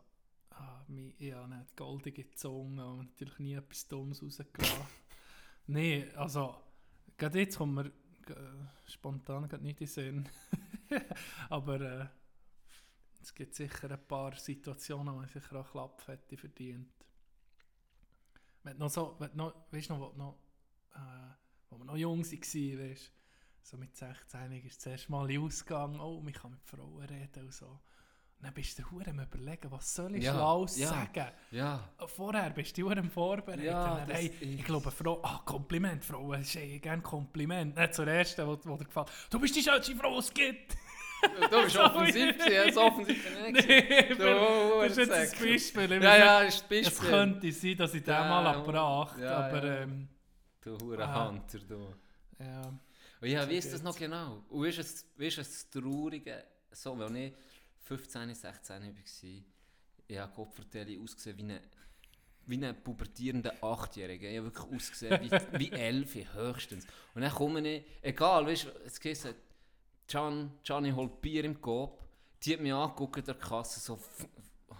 ah, ich habe nicht goldige Zunge und natürlich nie etwas Dummes rausgelassen. [laughs] Nein, also, gerade jetzt kommt mir äh, spontan gerade nicht in den Sinn. [laughs] Aber äh, es gibt sicher ein paar Situationen, wo ich sicher auch Klapp hätte verdient. Wenn noch so, wenn noch, weißt du noch, wo, noch, äh, wo wir noch jung waren, weißt du, so mit 16 ist das erste Mal Ausgang, oh, man kann mit Frauen reden und so. Und dann bist du verdammt am überlegen, was soll ich Ja, Schlaues ja. sagen? Ja, Vorher bist du verdammt vorbereitet. Ja, Dann, hey, ich glaube, Frau, ah, Kompliment, Frau, es ist eh gerne Kompliment. Nicht zur ersten, wo, wo dir gefällt. Du bist die schönste Frau, die es gibt. Du bist [laughs] offensiv, gewesen, so offensiv bin ich nicht. Nee, Du, [laughs] das ist jetzt ein. Beispiel. Ich Ja, ja, ist ein nicht, Es Beispiel. könnte sein, dass ich den Ja, mal abbracht, ja, aber ja. ähm, Du hure Ah. Hunter, du. ja. Und ja, So wie ist das noch genau? Und wie ist es, wie ist es das Traurige, so, als ich 15, 16 war, ich habe Kopfverteilung ausgesehen wie ein wie ein pubertierender Achtjähriger. Ich habe wirklich ausgesehen wie, [laughs] wie elf höchstens. Und dann komme ich, egal, weißt du, es geht Can, Gianni holt Bier im Coop, die hat mich angeguckt an der Kasse, so, «F-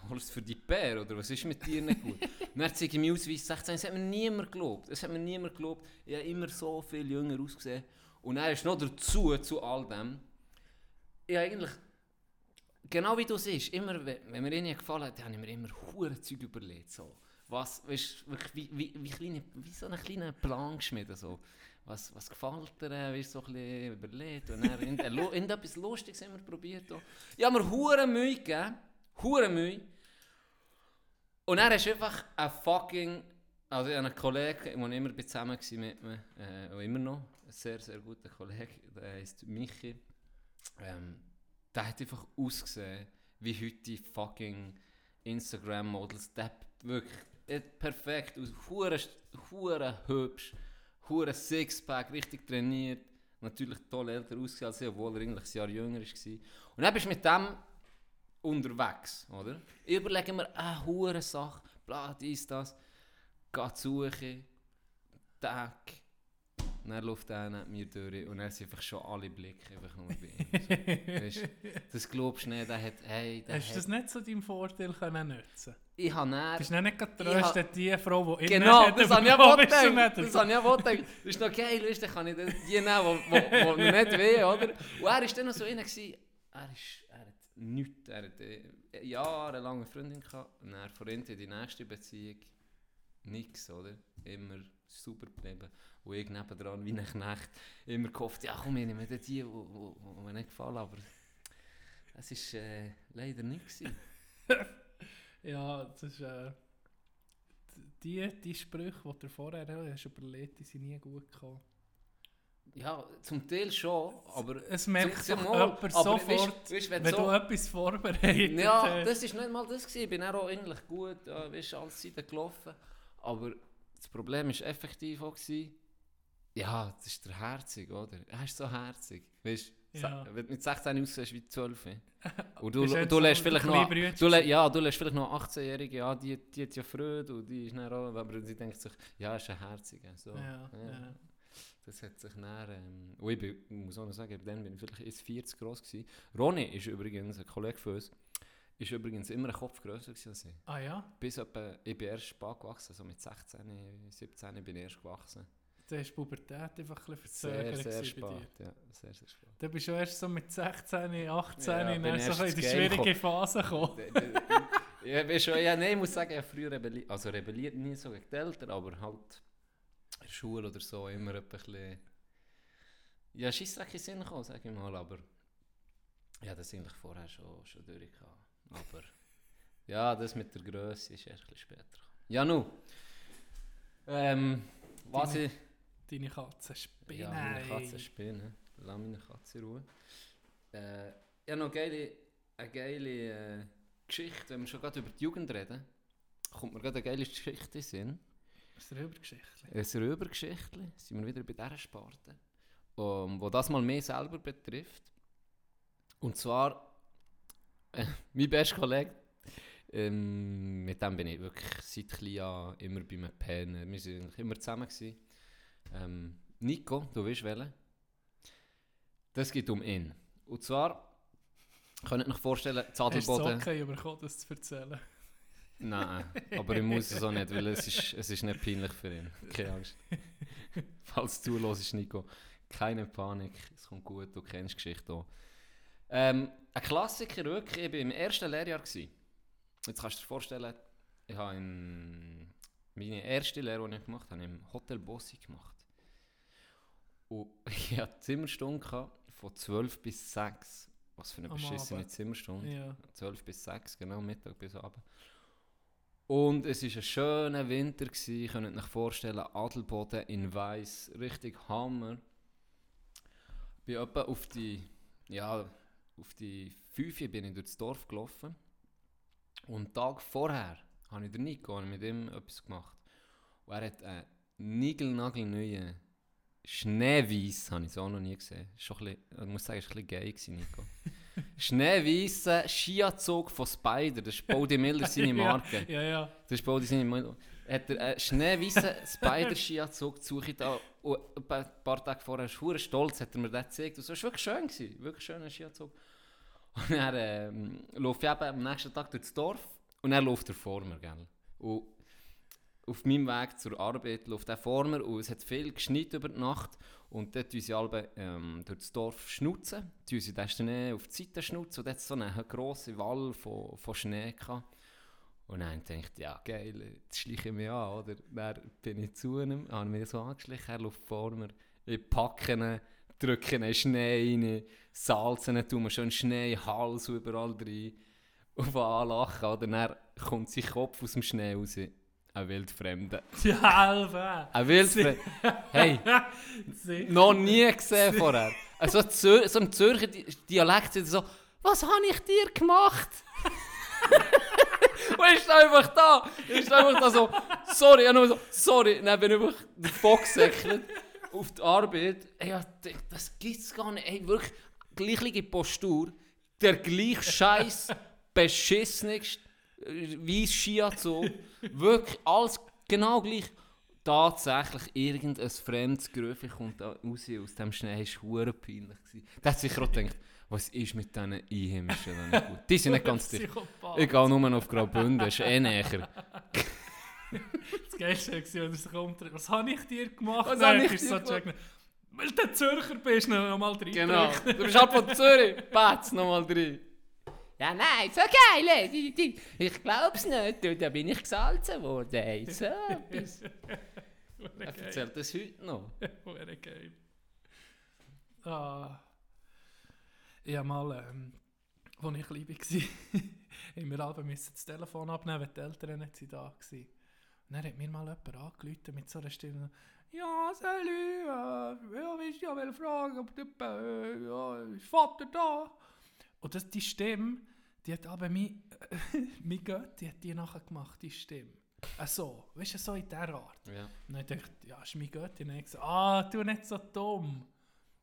holst du für die Bär oder was ist mit dir nicht gut? [laughs] Dann zeige ich mir Ausweis 16, es hat mir niemand geglaubt, es hat mir niemand geglaubt, ich habe immer so viel jünger ausgesehen. Und er ist noch dazu, zu all dem, ich habe eigentlich, genau wie du siehst, immer, wenn, mir ihnen gefallen hat, habe ich mir immer hure Zeug überlegt, so. Was, weißt, wie, wie, wie, kleine, wie so einen kleinen Plan geschmiedet, so. Was, was gefällt dir, äh, weißt, so ein bisschen überlegt. Und dann in, in, in etwas Lustiges haben wir probiert. Ich habe mir hure Mühe gegeben, hure Mühe. Und er ist einfach ein fucking, also ich habe einen Kollegen, war immer zusammen gewesen mit mir, äh, immer noch, ein sehr, sehr guter Kollege, der heißt Michi. Ähm, der hat einfach ausgesehen, wie heute die fucking Instagram-Models. Der wirklich äh, perfekt aus, hure, hure hübsch, hure Sixpack, richtig trainiert. Natürlich toll älter ausgesehen als ich, obwohl er eigentlich ein Jahr jünger war. Und dann bist du mit dem unterwegs, oder? Ich überlege mir eine hure Sache, bla, dies, das, geht suchen, Tag, Und dann läuft er neben mir durch und dann sind einfach schon alle Blicke einfach nur bei ihm. So. [laughs] Weisst, das glaubst du nicht, der hat, hey, der Hast du das nicht zu deinem Vorteil können nutzen Ich habe dann... Bist du nicht Ich getröstet, die Frau, die Genau, das habe ich auch gedacht. nicht Das habe ich auch gedacht. Das ist noch geil, weißt dann kann ich die nehmen, die, nicht weh, oder? Und er war dann noch so einer, gewesen, er, ist, er hat nichts, er hat äh, jahrelang eine Freundin gehabt und er von in die nächste Beziehung nichts, oder? Immer super geblieben. Und ich nebendran wie ein Knecht immer gehofft, ja komm, ich nehme die, die, die, die mir nicht gefallen, aber es war äh, leider nicht. [laughs] Ja, das ist... Äh, die, die Sprüche, die du vorher hast überlegt, die sind nie gut gekommen. Ja, zum Teil schon, aber... Es merkt zum- jemand aber sofort, weisst- weisst, wenn wenn so- du etwas vorbereitet Ja, hast. das ist nicht mal das gewesen. Ich bin auch eigentlich gut, ja, weißt, alles Seiten gelaufen. Aber das Problem ist effektiv auch gewesen, ja, das ist der Herzig, oder? Er ist so herzig. Weißt, Ja. wenn du mit 16 aussiehst wie 12. [laughs] Und du, lässt vielleicht noch, du, ja, du lässt vielleicht noch 18-Jährige, ja, die, die hat ja Freude und die ist dann auch, aber sie denkt sich, ja, ist ein Herziger. So. Ja, ja. Das hat sich dann, ähm, und ich, bin, muss auch noch sagen, dann bin ich vielleicht erst 40 groß gewesen. Ronny ist übrigens, ein Kollege von uns, ist übrigens immer ein Kopf grösser als ich. Ah ja, Bis etwa, ich bin erst spät gewachsen, so mit 16, 17 bin ich erst gewachsen. Da ist die Pubertät einfach ein bisschen Sehr, verzögert sehr gewesen bei dir. spät, ja, sehr, sehr spät. Da bist du erst so mit 16, 18, Ja, dann so in die schwierige Phase gekommen. D- [laughs] d- Ja, ich bin schon, ja, nein, ich muss sagen, ich habe früher rebelliert, also rebelliert nie so gegen die Eltern, aber halt in der Schule oder so immer ein bisschen, ja, Scheissdreck in Sinn gekommen, sage ich mal, aber ja, das eigentlich vorher schon, schon durch gehabt. aber ja, das mit der Größe ist erst ein bisschen später gekommen. Ja, nu, ähm, was ich, Deine Katze Spinne. ja, meine Katze spinnen, lass meine Katze in Ruhe. Äh, ja, noch geile, eine geile äh, Geschichte, wenn wir schon gerade über die Jugend reden, kommt mir gerade eine geile Geschichte in Sinn. Eine Rübergeschichte. Ein Röbergeschichtli, sind wir wieder bei dieser Sparte, um, wo das mal mehr selber betrifft. Und zwar, äh, mein bester Kollege, ähm, mit dem bin ich wirklich seit klein an immer bei mir pennen. Wir waren immer zusammen. Gewesen. Ähm, Nico, du weißt welchen? Das geht um ihn. Und zwar, könnt ihr euch vorstellen, Hast du Zadelboden... Socken bekommen, das zu erzählen? Nein, aber ich muss es auch nicht, weil es ist, es ist nicht peinlich für ihn. Keine Angst. Falls du zuhörst, Nico, keine Panik, es kommt gut, du kennst die Geschichte auch. Ähm, ein Klassiker wirklich, ich war im ersten Lehrjahr. Gewesen. Jetzt kannst du dir vorstellen, ich habe in meine erste Lehre, die ich gemacht habe, im Hotel Bossi gemacht. Und [laughs] ich hatte Zimmerstunde von 12 bis 6. Was für eine Am beschissene Abend. Zimmerstunde. Ja. 12 bis 6, genau, Mittag bis Abend. Und es war ein schöner Winter, gewesen. ihr könnt euch vorstellen, Adelboden in Weiß, richtig Hammer. Bin etwa auf die, ja, auf die 5 bin ich durchs Dorf gelaufen. Und den Tag vorher habe ich den Nico ich mit ihm etwas gemacht. Und er hat einen niegelnagelneuen Schneeweiss, habe ich so auch noch nie gesehen. Ist Schon ein bisschen, ich muss sagen, es war ein bisschen geil, Nico. [laughs] Schneeweissen Skianzug von Spider, das ist Body Miller seine [laughs] Marke. Ja, ja. Das ist Body seine Marke. Hat er einen schneeweissen Spider-Skianzug gesucht da und etwa ein paar Tage vorher, ist er stolz, hat er mir den gezeigt. Und so, es war wirklich schön, gewesen, wirklich schöner Skianzug. Und dann ähm, laufe ich eben am nächsten Tag durchs Dorf und dann läuft er vor mir, gell. Und auf meinem Weg zur Arbeit läuft er vor mir und es hat viel geschneit über die Nacht. Und dort tun sie alle ähm, durch das Dorf schnutzen, tun sie den Schnee auf die Seite schnutzen und dort so einen grossen Wall von, von Schnee gehabt. Und dann dachte ich, ja geil, jetzt schleiche ich mich an, oder? Dann bin ich zu ihm, habe mich so angeschlichen, er läuft vor mir, ich packe ihn, drücke ihn Schnee rein, salze ihn, tue mir Schnee Hals überall rein und fange an zu lachen, oder? Dann kommt sein Kopf aus dem Schnee raus, ein wildfremder. [laughs] Ja, Alva. Ein wildfremder. [laughs] Hey, noch nie gesehen vorher. Also Zür so im Zürcher Di- Dialekt sind so, was habe ich dir gemacht? [laughs] Und ist einfach da. Ist einfach da so, sorry, ja nur so, sorry. Dann bin ich einfach davon gesäckelt auf die Arbeit. Ey, das gibt's gar nicht. Ey, wirklich, gleiche Postur, der gleich scheiß, beschissenigste weiss Skianzug. Wirklich alles genau gleich. tatsächlich irgendein fremdes Gerüff kommt da raus aus dem Schnee. Das war hure peinlich. gewesen. Da hat sich auch gedacht, was ist mit diesen Einheimischen nicht gut? Die sind nicht ganz [laughs] dicht. Ich gehe nur auf Graubünden, das ist eh näher. Das Geilste war, wenn er sich umdreht. Was habe ich dir gemacht? Was habe ich dir so gemacht? Weil du Zürcher bist, noch mal rein. Genau. Du bist halt von Zürich. Batz, nochmal drin. Ja, nein, so geil. Ich glaub's nicht. Du, Da bin ich gesalzen worden. ey. So [laughs] etwas. Er erzählt das heute noch. [laughs] Hure geil. Ah. Ich habe mal, ähm, als ich klein war, [laughs] haben wir alle müssen das Telefon abnehmen, weil die Eltern nicht da waren. Und dann hat mir mal jemand angerufen mit so einer Stimme, «Ja, salut, äh, ja, willst du ja will fragen, ob du, äh, ja, ist Vater da?» Und das, die Stimme, die hat aber mein, [laughs] mein Gott, die hat die nachher gemacht, die Stimme. Äh, so, weißt du, so in dieser Art. Ja. Und dann dachte ich, ja, ist mein Götti. Und dann gesagt, ah, du nicht so dumm.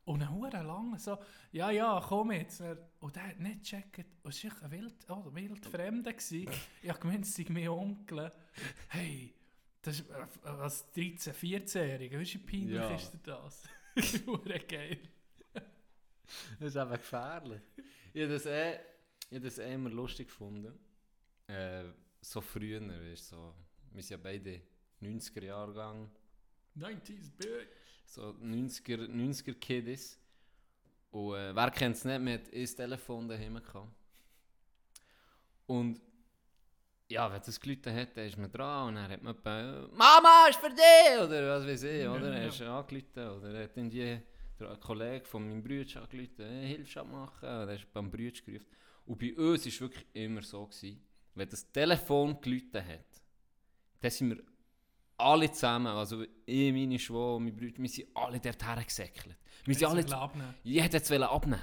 Und dann hure lang so, ja, ja, komm jetzt. Und der hat nicht gecheckt. Und es war ein wild, oh, wild Fremder. gewesen. Ich habe gemeint, es sei mein Onkel. Hey, das ist als 13-, 14-Jähriger, weißt du, wie peinlich Ja. ist dir das? [laughs] Hure geil. Das ist eben gefährlich. Ich habe das eh, ich das eh immer lustig gefunden. Äh, so früher, weißt, du, so, wir sind ja beide 90er-Jahrgang. 90s Bitch. so 90er, 90er Kiddies. Und äh, wer kennt es nicht, hat ein Telefon daheim gehabt. Und ja, wenn das Leute hat, dann ist man dran und dann hat man etwa, «Mama, ist für dich!» oder was weiß ich, Ja, oder? ja. Er ist angerufen oder er hat irgendwie der ein Kollege von meinem Bruder angerufen, hey, «Hilfst du abmachen?» und er ist beim Bruder gerufen. Und bei uns war es wirklich immer so, gewesen, wenn das Telefon geläutet hat, dann sind wir alle zusammen, also ich, meine Schwester, meine Brüder, wir sind alle dorthin gesäckelt. Wir sind alle, abnehmen. jeder wollte abnehmen.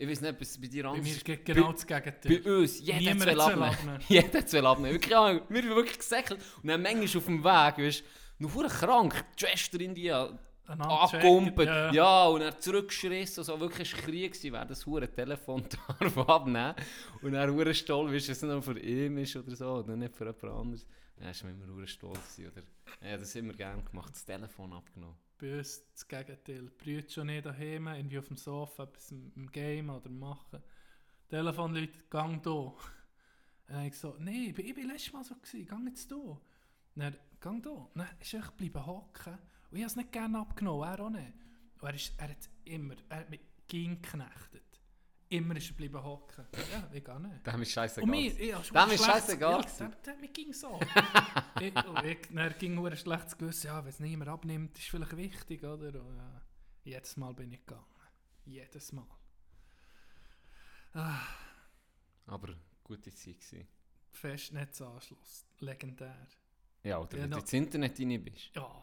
Ich weiß nicht, ob es bei dir Bei anders mir ist. genau Bei- das Gegenteil. Bei uns, jeder will abnehmen. [laughs] Jeder will abnehmen. Wirklich, wir sind wirklich gesäckelt. Und dann manchmal auf dem Weg, weißt du, noch krank, die Schwester in die Angekumpelt. checken, Ja, und er zurückgeschrissen. So wirklich ein Krieg gewesen, wer das hure Telefon [laughs] darf abnehmen. Und er hure stolz, dass es nur für ihn ist oder so, oder nicht für jemand anderes. Dann ist immer hure stolz gewesen, oder? Ja, das immer gerne gemacht, das Telefon abgenommen. Bei uns das Gegenteil. Brüder schon nicht daheim, irgendwie auf dem Sofa etwas im Game oder machen. Telefon läutet, gang da. Und dann habe ich so, nee, ich bin, ich bin letztes Mal so gewesen, gang jetzt da. Dann, gang da. Dann ist er geblieben hocken. Und ich habe es nicht gerne abgenommen, er auch nicht. Und er, ist, er hat immer, er hat mich ging geknechtet. Immer ist er geblieben hocken. Ja, ich gar nicht. Dem ist scheißegal. Und mir, ich, also, Dem ist scheißegal Ja, der, mir ging so. [laughs] ich, ich, dann ging nur ein schlechtes Gewissen, ja, wenn es niemand abnimmt, ist vielleicht wichtig, oder? Und, ja, jedes Mal bin ich gegangen. Jedes Mal. Ah, Aber gute Zeit gewesen. Festnetzanschluss. Legendär. Ja, oder Ja, wenn du ins Internet rein bist. Ja.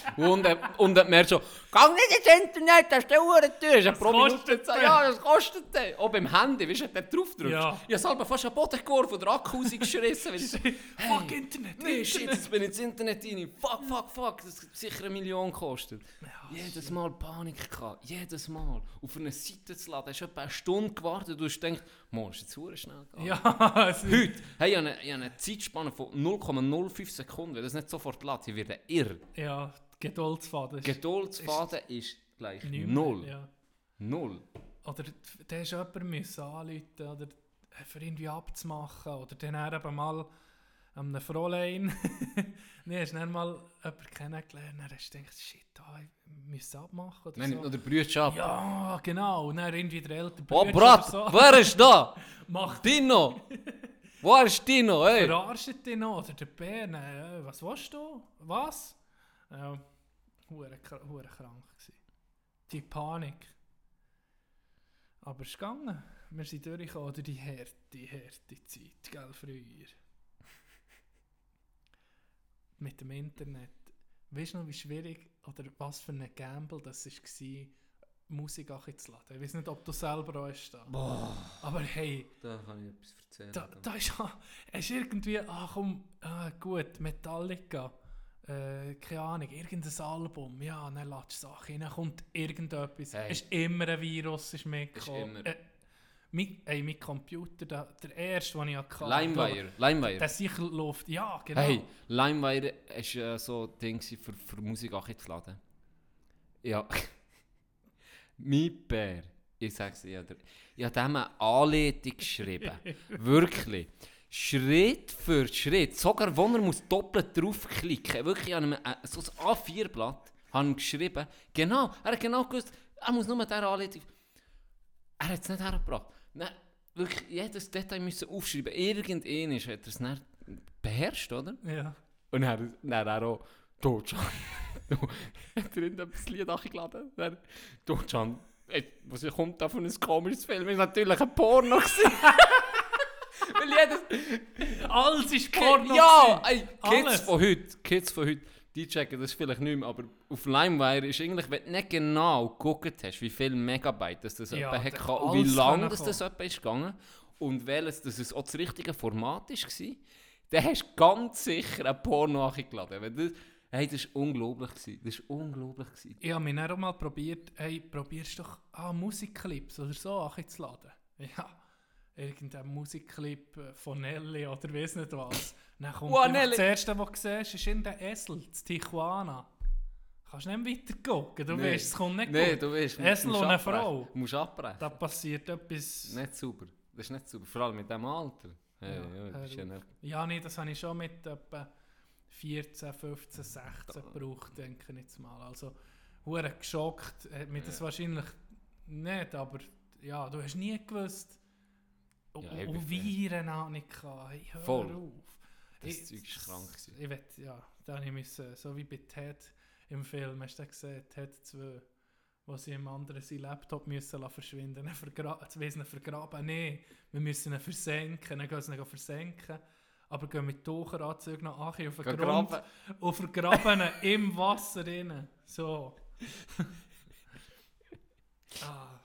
Und, äh, und dann merkst du so, geh nicht ins Internet, das ist der Uhrentür. Das pro kostet. Ja, das kostet den. Auch beim Handy, weißt du, wenn du drauf drückst. Ja. Ich habe selber fast einen Boden geworfen oder Akku rausgeschissen. so, [laughs] Fuck Internet! Nee, shit, jetzt bin ich ins Internet rein. Fuck, fuck, fuck, das hat sicher eine Million gekostet. jedes Mal Panik gehabt, jedes Mal. Auf eine Seite zu laden, hast du etwa eine Stunde gewartet du hast gedacht, Mann, ist jetzt verdammt schnell gegangen. Ja, [laughs] es Heute, hey, ich habe eine, ich habe eine Zeitspanne von 0,05 Sekunden. Wenn das nicht sofort lädt, ich werde irr. ja, Geduldsfaden ist Geduldsfaden ist gleich nicht mehr, null. Ja. Null. Oder da hast jemanden müssen anrufen oder für irgendwie abzumachen. Oder dann eben mal an einem Fräulein. [laughs] nee, hast du dann mal jemanden kennengelernt. Dann hast du gedacht, shit, da ich muss abmachen. Oder Nein, nicht so. nur der Brüder ab. Ja, genau. Und dann irgendwie der ältere Oh, Brat, oder so. wer ist da? [laughs] Macht Dino! Wo ist Dino? Hey! verarscht dich noch. Oder der Bär. Äh, was willst du? Was? Ja, hure kr- hure krank gewesen. Die Panik. Aber es ist gegangen. Wir sind durchgekommen. Oder die harte, harte Zeit, gell, früher. [laughs] Mit dem Internet. Weißt du noch, wie schwierig oder was für ein Gamble das war, Musik auch zu laden? Ich weiß nicht, ob du selber auch da. Boah, Aber hey, da kann ich etwas erzählen. da, da ist, es ist irgendwie, ach komm, ah, gut, Metallica, äh, keine Ahnung, irgendein Album, ja, dann lädst du Sachen rein, dann kommt irgendetwas, Hey. es ist immer ein Virus, ist mitgekommen. immer. Äh, Mein, ey, mein Computer, der, der erste, den ich hatte. Limewire. Limewire. Der sicher läuft, ja, genau. Hey, Limewire war äh, so ein Ding für, für Musik auch zu laden. Ja. [laughs] mein Bär, ich sag's dir, ich habe dem eine Anleitung geschrieben. [laughs] Wirklich. Schritt für Schritt. Sogar, wo er muss doppelt draufklicken Wirklich, ich habe ihm ein- so ein A4-Blatt habe ihm geschrieben. Genau, er hat genau gewusst, er muss nur diese Anleitung... Er hat es nicht hergebracht. Nein, wirklich jedes Detail müssen aufschreiben. Irgendwann hat er es dann beherrscht, oder? Ja. Und dann, dann [laughs] er auch, du, hat er irgendein Lied Can, ey, was kommt da von einem komischen Film? War natürlich ein Porno. gewesen. [laughs] [laughs] Weil jedes... Alles ist Porno. ja, ey, Kids Alles. von heute, Kids von heute, die checken das vielleicht nicht mehr, aber auf Limewire ist eigentlich, wenn du nicht genau geguckt hast, wie viel Megabyte das, das Ja, hat gehabt und wie alles lang können das, das etwa ist gegangen und welches das es auch das richtige Format war, dann hast du ganz sicher ein Porno angeladen. Weil das, hey, das war unglaublich. Gewesen. Das war unglaublich. Gewesen. Ich habe mich dann auch mal probiert, hey, probierst doch ah, Musikclips oder so anzuladen. [laughs] Ja, irgendein Musikclip äh, von Nelly oder weiss nicht was. Dann kommt Nelly. das erste, was du siehst, ist in der Esel, in Tijuana. Kannst du nicht weiter gucken, du Nee. weißt, es kommt nicht Nein, gut. du weißt, Esel musst und eine. Frau. Du musst abbrechen. Da passiert etwas... Nicht sauber. Das ist nicht sauber. Vor allem mit diesem Alter. Hey, Ja, ja, das ja nee, das habe ich schon mit etwa 14, 15, 16 gebraucht, denke ich jetzt mal. Also, hure geschockt hat mich das wahrscheinlich nicht, aber ja, du hast nie gewusst. Und, Ja, und Viren habe ich gehabt. Hey, hör Voll. auf. Das Ich- Zeug ist krank. gewesen. Ich will, ja, da habe ich müssen, so wie bei Ted im Film, hast du gesehen, Ted 2, wo sie im anderen seinen Laptop müssen lassen verschwinden müssen. [laughs] Vergra jetzt ihn vergraben, nein, wir müssen ihn versenken, dann gehen sie ihn versenken, aber gehen mit Taucheranzügen noch an auf den Grund graben. und vergraben ihn im Wasser rein. So. [laughs] ah.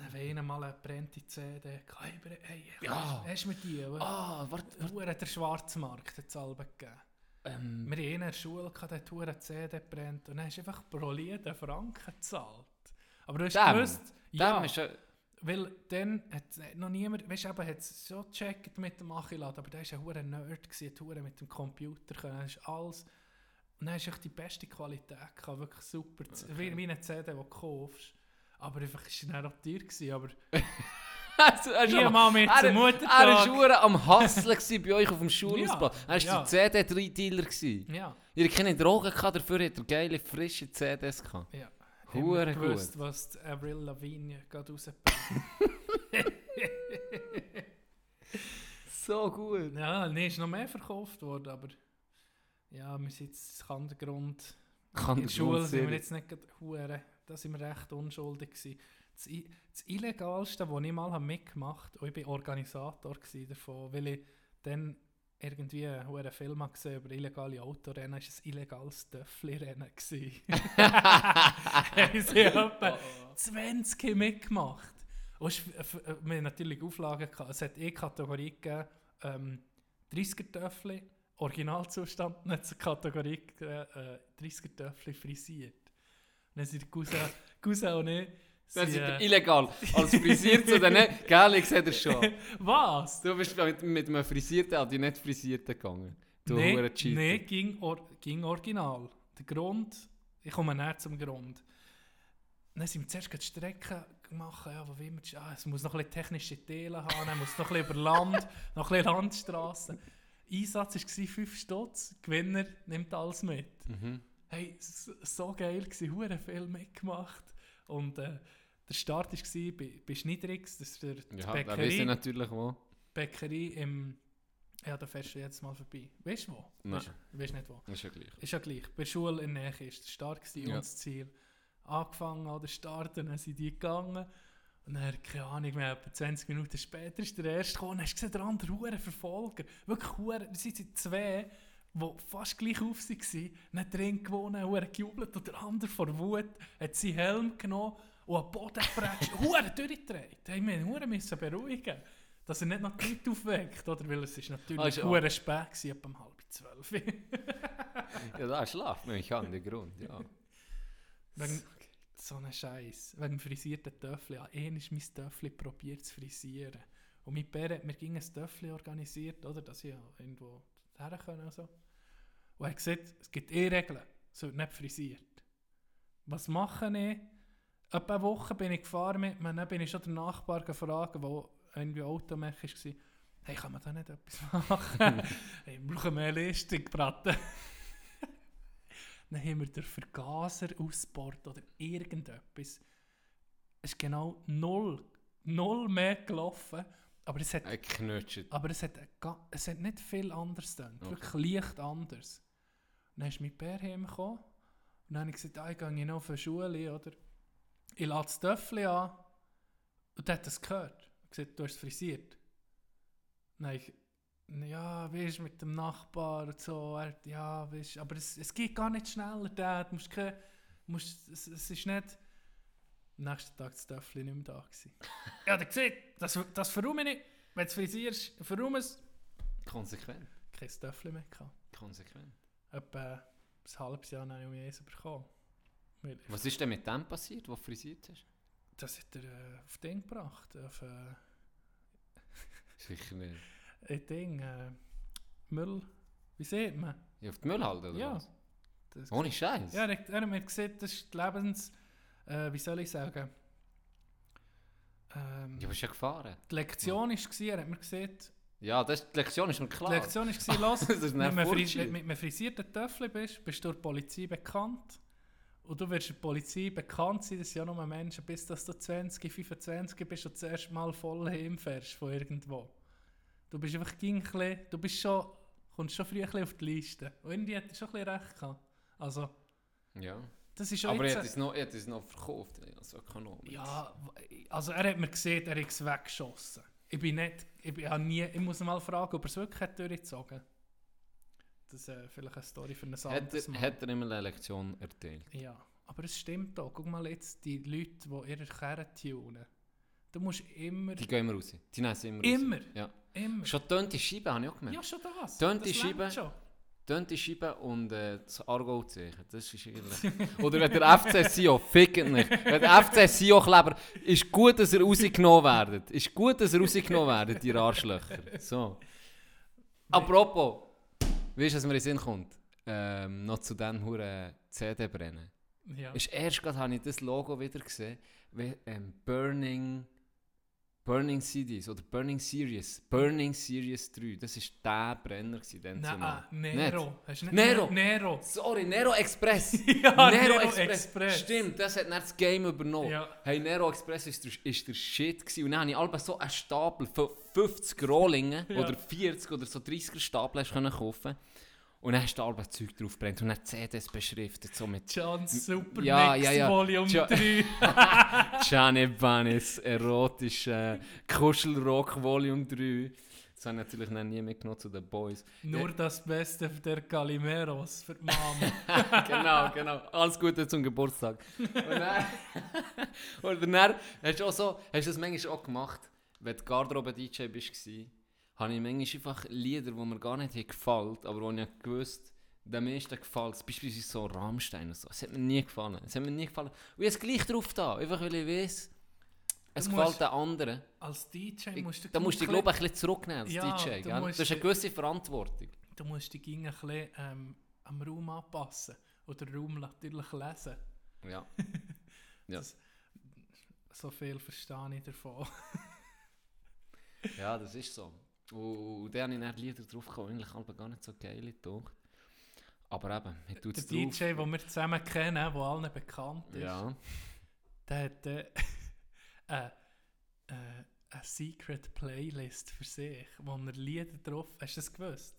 Dann wenn einer mal eine brennte CD hatte, hey, Ja. hast du mit die? Ah, warte. Hure der Schwarzmarkt hat es alle gegeben. Ähm, Wir hatten in der Schule, der hat hure CD brennt und dann hast du einfach pro Lied einen Franken gezahlt. Aber du hast Dem? gewusst, ja, ist ja... weil dann hat noch niemand, weißt du, eben, hat es schon gecheckt mit dem Achilad, aber der war ein Nerd, gewesen, hure mit dem Computer können, ist alles, und dann hast du die beste Qualität gehabt, wirklich super, wie, wie eine CD, die du kaufst. Aber einfach war er auch teuer, gewesen, aber [laughs] Also, er ist am- mal mit er, zum er war Muttertag. hure am gewesen bei euch auf dem [laughs] Schulausbau. Er war ja. der CD-3-Dealer. gewesen. Ja, Ihr keine Drogen gehabt, dafür hat er geile, frische CDs gehabt. ja. Hure Immer gewusst, gut. was die Avril Lavigne gerade rausbringt. [laughs] So gut. Ja, nee, ist noch mehr verkauft worden, aber ja, wir sind jetzt kann der Grund. Kann In der Schule sind wir jetzt nicht gerade hure, da sind wir recht unschuldig gewesen. Das, das Illegalste, was ich mal habe mitgemacht habe, und ich war Organisator davon, weil ich dann irgendwie einen Film habe gesehen über illegale Autorennen, war ein illegales Töffli-Rennen. [laughs] Haben sie etwa 20 mitgemacht. Und es wir haben natürlich Auflagen gehabt. Es hat eh Kategorie gegeben, ähm, 30er Töffli, Originalzustand, nicht zur Kategorie gegeben, äh, 30er Töffli frisiert. Dann sind Cousin, Cousin und ich, Das ist sind, äh, illegal. Als frisiert zu den nicht. Gell, ich sehe das schon. was? Du bist mit, mit einem frisierten an die nicht frisierten gegangen. Du Cheater. nee ging, or, ging original. Der Grund, ich komme näher zum Grund. Dann sind wir zuerst die Strecke gemacht, ja, wo die- ah, es muss noch ein bisschen technische Teile haben, dann muss noch ein bisschen über Land, [laughs] noch ein bisschen Landstrasse. Einsatz war 5 Stutz, Gewinner nimmt alles mit. Mhm. Hey, so geil gewesen, hure viel mitgemacht. Und äh, der Start war bei, bei Schniedrix, das ist der, die Ja, ich Bäckerei, natürlich wo. Bäckerei im... Ja, da fährst du jetzt mal vorbei. Weißt du wo? Nein. Weißt, weißt nicht wo? Ist ja gleich. Ist ja gleich. Bei der Schule in der Nähe ist der Start gewesen, Ja. und das Ziel. Angefangen an der dann sind die gegangen. Und dann, keine Ahnung mehr, etwa 20 Minuten später ist der erste gekommen. Dann hast gesehen, der andere Verfolger. Wirklich hure, das sind zwei, die fast gleich auf waren. Dann drin gewonnen, hure gejubelt. Und der andere vor Wut hat seinen Helm genommen und am Boden geprescht. [laughs] hure durchgedreht. Hey, wir hure müssen beruhigen. Dass er nicht noch die Leute aufweckt, oder? Weil es ist Ah, natürlich ist- hure spät gewesen, etwa um halb zwölf. [laughs] Ja, da schlaft man. Ich kann den Grund, ja. Wegen, so ein Scheiß. Wegen frisierten Töffel. Ja, einer ist mein Töffel probiert zu frisieren. Und mein Bär hat mir ging ein Töffel organisiert, oder? Dass ich ja irgendwo her können und so. Und er hat gesagt, es gibt eh Regeln. Es wird nicht frisiert. Was mache ich? Etwa eine Woche bin ich gefahren mit mir, dann bin ich schon den Nachbar gefragt, der irgendwie Automech war. Hey, kann man da nicht etwas [laughs] machen? [laughs] hey, wir brauchen mehr Leistung, Braten. dann haben wir den Vergaser ausgebaut oder irgendetwas. Es ist genau null, null mehr gelaufen. Aber es hat, Ein Knötschel. aber es hat, es hat nicht viel anders getan. Okay. Wirklich leicht anders. Und dann ist mein Bär heimgekommen. Und dann habe ich gesagt, ah, ich gehe noch auf eine Schule, oder? Ich lade das Töffel an. Und der hat das gehört. Er hat gesagt, du hast es frisiert. Nein, ich, ja, weißt du, mit dem Nachbar und so. Er, ja, weißt aber es, es geht gar nicht schneller, Dad. Musst musst, es, es ist nicht... Am nächsten Tag war das Töffel nicht mehr da. Gewesen. [laughs] ja, der sieht, das, das verrumme ich nicht. Wenn du es frisierst, verrumme es. Konsequent. Kein Töffel mehr gehabt. Konsequent. Etwa ein halbes Jahr habe ich mich eins bekommen. Weil Was ist denn mit dem passiert, wo du frisiert hast? Das hat er äh, auf Ding gebracht. Auf äh, [laughs] Sicher nicht. ein Ding. Äh, Müll. Wie sieht man? Ja, auf die Müllhalde oder Ja. was? Das, Ohne Scheiß. ja, er, hat- er hat mir gesagt, das ist die Lebens... Äh, wie soll ich sagen? Ähm, Ja, bist ja gefahren. die Lektion war, er hat mir gesagt, Ja, das, die Lektion ist mir klar. die Lektion war, los, [laughs] Das ist wenn nicht du fri Fortschritt. wenn du mit einem frisierten Töffel bist, bist du durch die Polizei bekannt. Und du wirst der Polizei bekannt sein, das sind ja nur Menschen, bis dass du 20, 25 bist und das erste Mal voll heimfährst von irgendwo. Du bist einfach ein bisschen, du bist schon, kommst schon früh ein bisschen auf die Liste. Und irgendwie hat er schon ein bisschen recht gehabt. Also, Ja. Das ist schon Aber er jetzt... hat es noch, er hat es noch verkauft, als Ökonom. Ja, also er hat mir gesehen, er hat es weggeschossen. Ich bin nicht, ich, bin, ich, nie, ich muss mal fragen, ob er es wirklich hat durchgezogen Das ist äh, vielleicht eine Story für ein Hat anderes er, Mal. hat er ihm eine Lektion erteilt? Ja, aber es stimmt auch. Guck mal jetzt die Leute, die ihre Kerne tunen. Du musst immer, Die gehen immer raus. Die nehmen immer, immer, raus. Ja. immer. Schon tönte Scheiben habe ich auch gemerkt. ja, schon das. Tönt die Scheibe? und äh, das Argo-Zeichen. Das ist eigentlich... [laughs] Oder wenn der FC Sio, fickt nicht. Wenn der FC Sio-Kleber... Ist gut, dass er rausgenommen werden. Ist gut, dass er rausgenommen werden, die Arschlöcher. So. Apropos, weißt du, was mir in den Sinn kommt? Ähm, noch zu den Huren CD brennen. Ja. Ist erst gerade habe ich das Logo wieder gesehen, wie ähm, Burning, Burning CDs oder Burning Series, Burning Series 3, das war der Brenner dann Nein, ah, Nero. Hast du nicht Nero. Nero. Sorry, Nero Express. [laughs] Ja, Nero Express. Stimmt, das hat dann das Game übernommen. Ja. Hey, Nero Express ist der, ist der Shit gewesen. Und dann habe ich alle so einen Stapel von 50 Rohlingen Ja. oder 40 oder so 30er Stapel hast können kaufen. Und dann hast du alle Zeug drauf gebrannt und dann CDs beschriftet, so mit John's Super Ja, Mix ja, ja. Volume Jo- 3. Gianni [laughs] Banis, erotische Kuschelrock Volume 3. Das habe ich natürlich noch nie mitgenommen zu den Boys. Nur das Beste für der Calimeros, für die Mama. [laughs] genau, genau. Alles Gute zum Geburtstag. Und dann, [laughs] und dann hast du auch so, hast du das manchmal auch gemacht, wenn du Garderobe-DJ bist, habe ich manchmal einfach Lieder, die mir gar nicht gefallen, aber wo ich gewusst den meisten gefällt es, beispielsweise so Rammstein und so. Es hat mir nie gefallen. Es hat mir nie gefallen. Und ich gleich drauf da, einfach weil ich weiß, es Du gefällt den anderen. Als DJ musst du da musst du dich, glaube ich, ein bisschen zurücknehmen als Ja, DJ. du Das ist eine gewisse Verantwortung. Du musst dich ein bisschen ähm, am Raum anpassen. Oder den Raum natürlich lesen. Ja. [laughs] Ja. Das, so viel verstehe ich davon. Ja, das ist so. Und, dann habe ich dann Lieder drauf gekommen, eigentlich aber gar nicht so geil gedacht. Aber eben, tue Der es drauf. DJ, den wir zusammen kennen, der allen bekannt ist, Ja. der hat äh, [laughs] äh, äh, eine Secret Playlist für sich, wo er Lieder drauf Hast du das gewusst?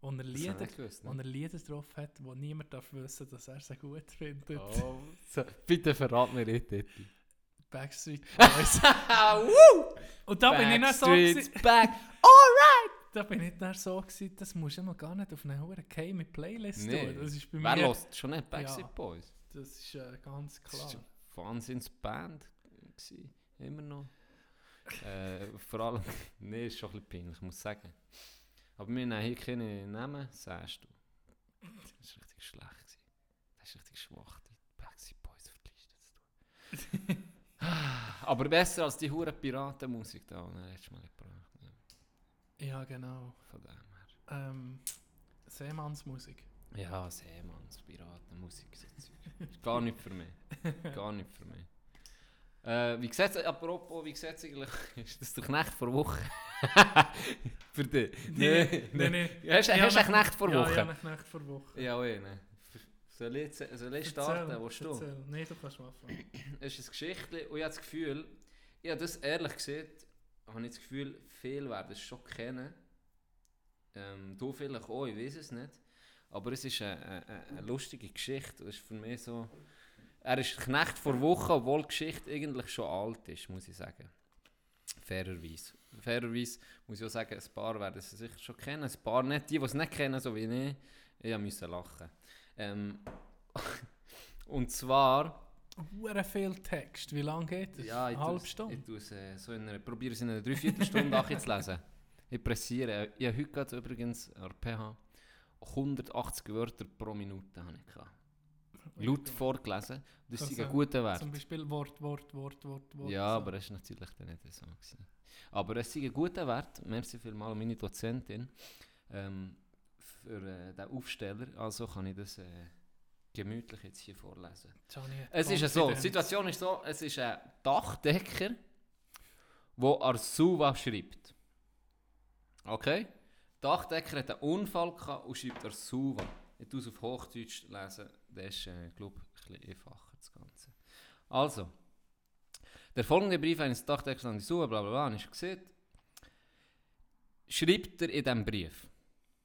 Wo er Lieder, nicht gewusst, wo ne? er Lieder drauf hat, wo niemand darf wissen, dass er sie gut findet. Oh, [laughs] so, bitte verrat mir den Titel. Backstreet [laughs] Boys. Und da bin ich dann so back. Da bin ich dann so gewesen, das musst du noch gar nicht auf eine hure geheime Playlist Nee. tun. Das ist bei Wer mir, hört schon nicht Backstreet Ja. Boys? das ist äh, ganz Das klar. ist eine Wahnsinnsband. gewesen, Immer noch. äh, vor allem, [laughs] nee, ist schon ein bisschen peinlich, ich muss sagen. Aber wir nehmen hier keine Namen, sagst du. Das war richtig schlecht. Gewesen. Das ist richtig schwach, die Backstreet Boys auf die Liste zu tun. [laughs] Aber besser als die hure Piratenmusik da, die letztes Mal. Ja, genau. von dem her. Ähm, Seemannsmusik. Ja, Seemanns, Piratenmusik, so Zeug. Ist Gar nicht für mich. Gar nicht für mich. Äh, wie sieht's, apropos, wie sieht's eigentlich, ist das der Knecht vor Woche? [laughs] für dich? Nee, nee, nee. Hast, du einen Knecht vor Woche? ja, einen Knecht vor Woche. Ja, eine. Soll ich, soll ich starten? Willst du? Erzähl. Nee, du kannst mal anfangen. [clears throat] Es ist ein Geschichte und ich habe das Gefühl, ich habe das ehrlich gesagt, habe ich das Gefühl, viele werden es schon kennen. Ähm, du vielleicht auch, ich weiß es nicht. Aber es ist eine, eine, eine lustige Geschichte. Es ist für mich so. Er ist Knecht vor Wochen, obwohl die Geschichte eigentlich schon alt ist, muss ich sagen. Fairerweise. Fairerweise muss ich auch sagen, ein paar werden es sicher schon kennen, ein paar nicht. Die, die es nicht kennen, so wie ich, ich musste lachen. Ähm, [laughs] und zwar. Hure viel Text. Wie lange geht es? Ja, ich Eine halbe Stunde? Ich äh, so in einer, probiere es in einer Dreiviertelstunde [laughs] nachzulesen. Ich pressiere. Ich habe heute gerade übrigens an PH 180 Wörter pro Minute habe ich gehabt. Laut vorgelesen. Das ist Also, ein guter Wert. Zum Beispiel Wort, Wort, Wort, Wort, Wort. Ja, so. aber das war natürlich dann nicht so. Gewesen. Aber es ist ein guter Wert. Merci vielmals an meine Dozentin ähm, für äh, den Aufsteller. Also kann ich das äh, gemütlich jetzt hier vorlesen. Hat Es ist ja so, die. Situation ist so, es ist ein Dachdecker, der Arsuva schreibt. Okay? Der Dachdecker hat einen Unfall gehabt und schreibt Arsuva. Ich tue es auf Hochdeutsch lesen, das ist, äh, glaube ich, ein bisschen einfacher, das Ganze. Also, der folgende Brief eines Dachdeckers an die Suche, bla bla bla, ich gesehen. Schreibt er in diesem Brief.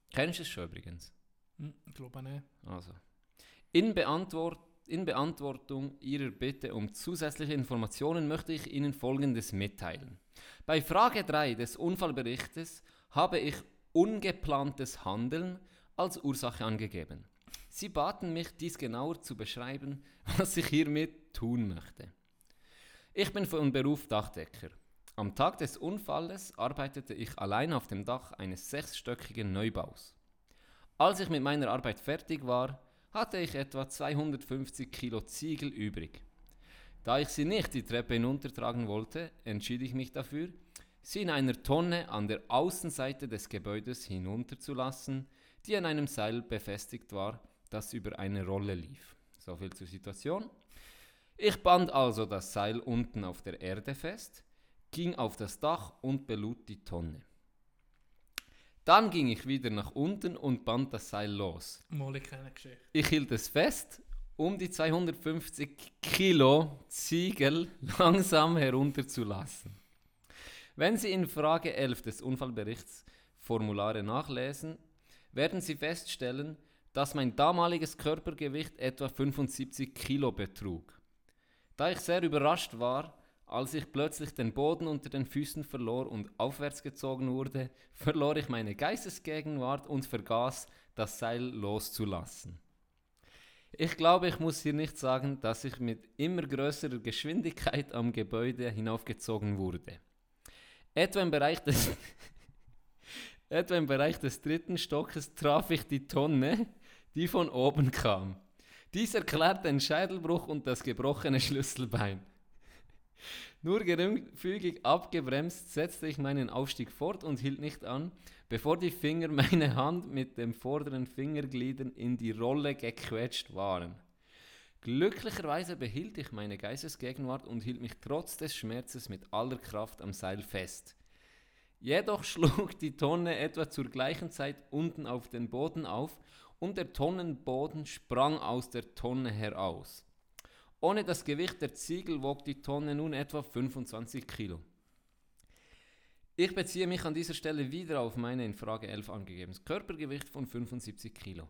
Kennst du es schon übrigens? Hm, ich glaube nicht. Also. In, Beantwort in Beantwortung Ihrer Bitte um zusätzliche Informationen möchte ich Ihnen Folgendes mitteilen. Bei Frage 3 des Unfallberichtes habe ich ungeplantes Handeln als Ursache angegeben. Sie baten mich, dies genauer zu beschreiben, [laughs] was ich hiermit tun möchte. Ich bin von Beruf Dachdecker. Am Tag des Unfalles arbeitete ich allein auf dem Dach eines sechsstöckigen Neubaus. Als ich mit meiner Arbeit fertig war, hatte ich etwa 250 Kilo Ziegel übrig. Da ich sie nicht die Treppe hinuntertragen wollte, entschied ich mich dafür, sie in einer Tonne an der Außenseite des Gebäudes hinunterzulassen, die an einem Seil befestigt war, das über eine Rolle lief. So viel zur Situation. Ich band also das Seil unten auf der Erde fest, ging auf das Dach und belud die Tonne. Dann ging ich wieder nach unten und band das Seil los. Mal ich keine Geschichte. Ich hielt es fest, um die 250 Kilo Ziegel [laughs] langsam herunterzulassen. Wenn Sie in Frage 11 des Unfallberichts Formulare nachlesen, werden Sie feststellen, dass mein damaliges Körpergewicht etwa 75 Kilo betrug. Da ich sehr überrascht war, als ich plötzlich den Boden unter den Füßen verlor und aufwärts gezogen wurde, verlor ich meine Geistesgegenwart und vergaß, das Seil loszulassen. Ich glaube, ich muss hier nicht sagen, dass ich mit immer größerer Geschwindigkeit am Gebäude hinaufgezogen wurde. Etwa im Bereich des, [laughs] etwa im Bereich des dritten Stockes traf ich die Tonne, die von oben kam. Dies erklärt den Scheitelbruch und das gebrochene Schlüsselbein. Nur geringfügig abgebremst setzte ich meinen Aufstieg fort und hielt nicht an, bevor die Finger [laughs] meine Hand mit dem vorderen Fingergliedern in die Rolle gequetscht waren. Glücklicherweise behielt ich meine Geistesgegenwart und hielt mich trotz des Schmerzes mit aller Kraft am Seil fest. Jedoch [laughs] schlug die Tonne etwa zur gleichen Zeit unten auf den Boden auf und der Tonnenboden sprang aus der Tonne heraus. Ohne das Gewicht der Ziegel wog die Tonne nun etwa 25 Kilo. Ich beziehe mich an dieser Stelle wieder auf meine in Frage 11 angegebenes Körpergewicht von 75 Kilo.